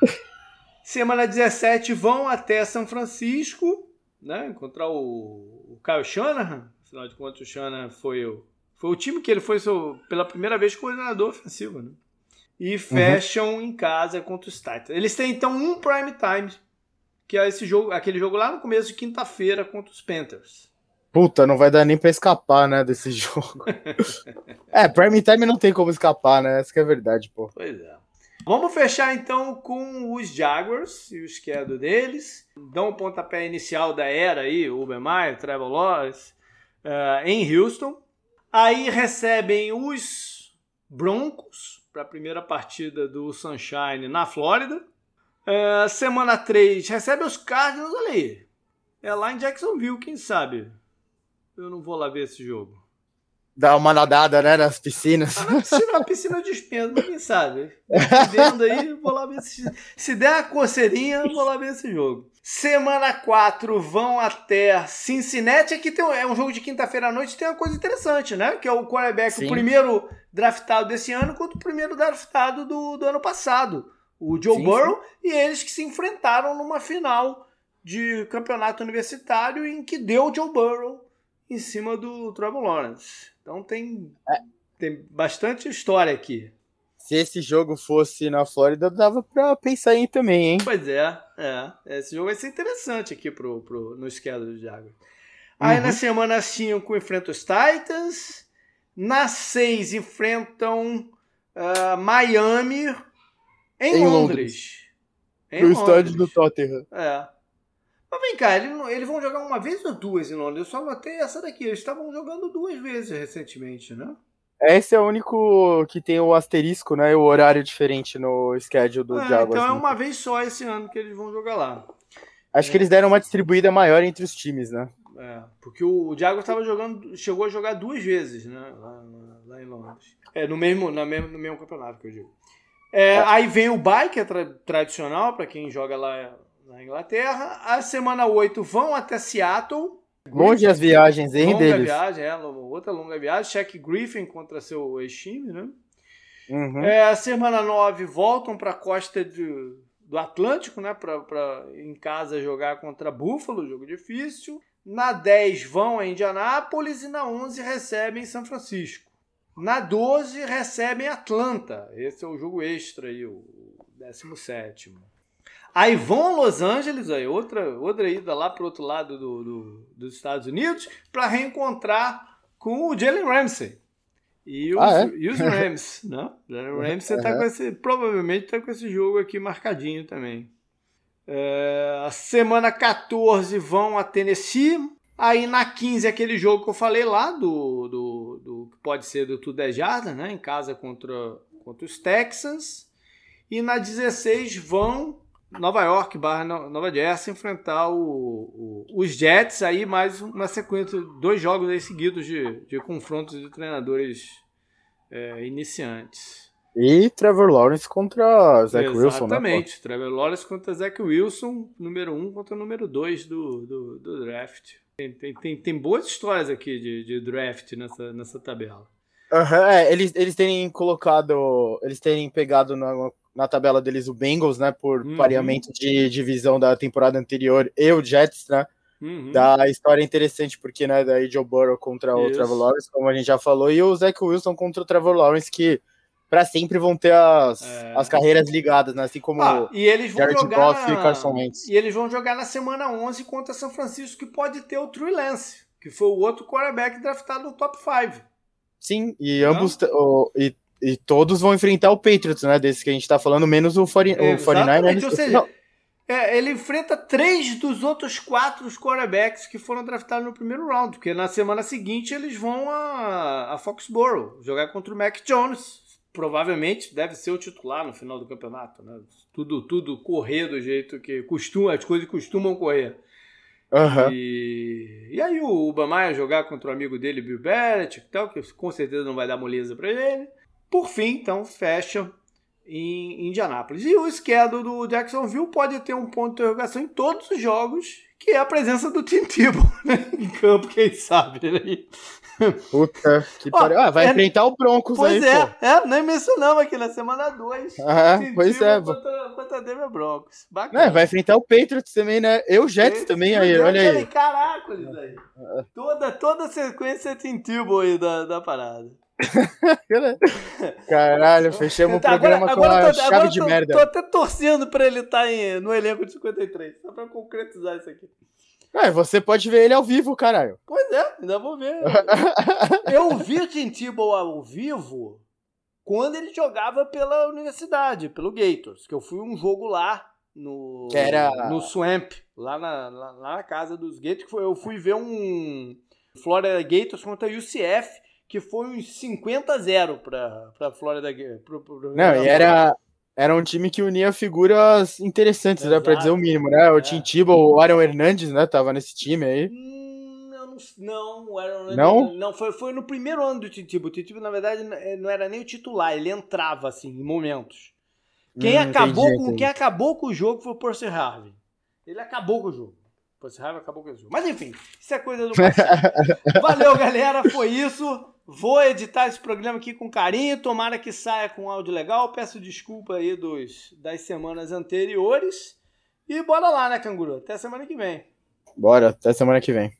Semana 17, vão até São Francisco, né? Encontrar o, o Kyle Shanahan. Afinal de contas, o Shanahan foi o, foi o time que ele foi seu, pela primeira vez coordenador ofensivo, né? E fecham em casa contra os Titans. Eles têm então um prime time, que é esse jogo, aquele jogo lá no começo de quinta-feira contra os Panthers. Puta, não vai dar nem pra escapar, né, desse jogo. é, Prime Time não tem como escapar, né? Essa que é a verdade, pô. Pois é. Vamos fechar então com os Jaguars e o schedule deles. Dão o pontapé inicial da era aí, Urban Meyer, Trevor Lawrence, eh, em Houston. Aí recebem os Broncos para a primeira partida do Sunshine na Flórida. Eh, semana 3 recebe os Cardinals, aí. É lá em Jacksonville, quem sabe? Eu não vou lá ver esse jogo. Dá uma nadada, né, nas piscinas. Ah, na piscina, na piscina dispensa, mas quem sabe? Vendo aí, vou lá ver se. Se der uma coceirinha, eu vou lá ver esse jogo. Semana 4 vão até Cincinnati. Aqui tem, um- é um jogo de quinta-feira à noite, tem uma coisa interessante, né? Que é o quarterback, Sim. o primeiro draftado desse ano contra o primeiro draftado do, do ano passado. O Joe Sim, Burrow e eles que se enfrentaram numa final de campeonato universitário em que deu o Joe Burrow em cima do Trevor Lawrence. Então tem, tem bastante história aqui. Se esse jogo fosse na Flórida, dava pra pensar em também, hein? Pois é, é. Esse jogo vai ser interessante aqui pro, pro, no schedule do Jaguars. Aí Uhum. na semana 5 enfrenta os Titans. Na 6 enfrentam ah, Miami em, Em Londres. Em No estádio do Londres. Tottenham. É. Mas vem cá, eles, não- eles vão jogar uma vez ou duas em Londres? Eu só notei essa daqui. Eles estavam jogando duas vezes recentemente, né? Esse é o único que tem o asterisco, né? O horário diferente no schedule do É, Jaguars. então é né? uma vez só esse ano que eles vão jogar lá. Acho que eles deram uma distribuída maior entre os times, né? É, porque o, Jaguars estava jogando, chegou a jogar duas vezes, né? Lá, lá- em Londres. É, no mesmo, na mesmo, no mesmo campeonato que eu digo. É, Aí vem o que é tra- tradicional para quem joga lá na Inglaterra. A semana 8 vão até Seattle. Longe as viagens, hein, longa deles. viagem, é, outra longa viagem. Check Griffin contra seu ex-time, né? Uhum. É, a semana 9 voltam para a costa de- do Atlântico, né? Para em casa jogar contra Buffalo, jogo difícil. Na 10 vão a Indianápolis e na 11 recebem São Francisco. Na 12 recebem Atlanta. Esse é o jogo extra aí, o 17. Aí vão a Los Angeles, aí, outra, outra ida lá para o outro lado do- do- dos Estados Unidos, para reencontrar com o Jalen Ramsey. E os, Ah, é? e os Rams, né? O Jalen Ramsey tá com esse, provavelmente está com esse jogo aqui marcadinho também. É, a semana 14 vão a Tennessee. Aí na 15 aquele jogo que eu falei lá, do, do, do que pode ser do Tudo 10 Jardas, né? Em casa contra, contra os Texans. E na 16 vão Nova York barra No- Nova Jersey enfrentar o, o- os Jets. Aí mais uma sequência, dois jogos aí seguidos de, de confrontos de treinadores é, iniciantes. E Trevor Lawrence contra Zach Wilson, né? Exatamente. Trevor Lawrence contra Zach Wilson, número 1 um contra número 2 do, do, do draft. Tem, tem, tem, tem boas histórias aqui de, de draft nessa, nessa tabela. Aham, é, eles, eles terem colocado, eles terem pegado na, na tabela deles o Bengals, né, por Uhum. pareamento de divisão da temporada anterior e o Jets, né, Uhum. da história interessante, porque, né, daí Joe Burrow contra o Isso. Trevor Lawrence, como a gente já falou, e o Zach Wilson contra o Trevor Lawrence, que para sempre vão ter as, é. as carreiras ligadas, né? Assim como ah, e eles vão Jared jogar Goff na... e Carson Wentz. E eles vão jogar na semana 11 contra São Francisco, que pode ter o Trey Lance, que foi o outro quarterback draftado no top 5. Sim, e Não? ambos o, e, e, todos vão enfrentar o Patriots, né? Desse que a gente tá falando, menos o, 40, o 49ers. Ou seja, é, ele enfrenta três dos outros quatro quarterbacks que foram draftados no primeiro round, porque na semana seguinte eles vão a, a Foxborough jogar contra o Mac Jones, provavelmente deve ser o titular no final do campeonato, né? Tudo, tudo correr do jeito que costuma, as coisas costumam correr. Uhum. E, e aí o Ubamaia jogar contra o amigo dele, Bill Belichick, tal, que com certeza não vai dar moleza para ele. Por fim, então, fecha em Indianápolis. E o schedule do Jacksonville pode ter um ponto de interrogação em todos os jogos, que é a presença do Tim Tebow né? em campo, quem sabe. Né? Puta que pariu. Ah, vai é, enfrentar o Broncos pois aí, é, pô. é, nem mencionamos aqui na semana 2. Ah, pois é. Contra, contra Denver Broncos. Bacana. É, vai enfrentar o Patriots também, né? Eu Jets também aí, olha aí. Caraca, isso aí. Toda, toda a sequência Tim Tebow aí da, da parada. Caralho, fechamos tá, o programa agora, agora com a tô, chave de tô, merda. Tô até torcendo pra ele estar tá no elenco de 53, só pra concretizar isso aqui. É, você pode ver ele ao vivo, caralho. Pois é, ainda vou ver. eu vi o Tim Tebow ao vivo quando ele jogava pela universidade, pelo Gators, que eu fui um jogo lá no, Era... no Swamp, lá na, lá, lá na casa dos Gators. Eu fui ver um Florida Gators contra UCF, que foi uns 50 a 0 para a Florida Gators. Não, e era, era um time que unia figuras interessantes, né, para dizer o mínimo, né? O é. Tim Tebow, o Aaron Hernandes, né, tava nesse time aí. Hum, não, não, o Aaron Hernandes, não? não foi, foi no primeiro ano do Tim Tebow. O Tim Tebow, na verdade, eh, não era nem o titular, ele entrava, assim, em momentos. Quem, hum, acabou entendi, com, entendi. quem acabou com o jogo foi o Percy Harvey. Ele acabou com o jogo. Percy Harvey acabou com o jogo. Mas enfim, isso é coisa do Valeu, galera, foi isso. Vou editar esse programa aqui com carinho, tomara que saia com áudio legal. Peço desculpa aí dos, das semanas anteriores. E bora lá, né, canguru? Até semana que vem. Bora, até semana que vem.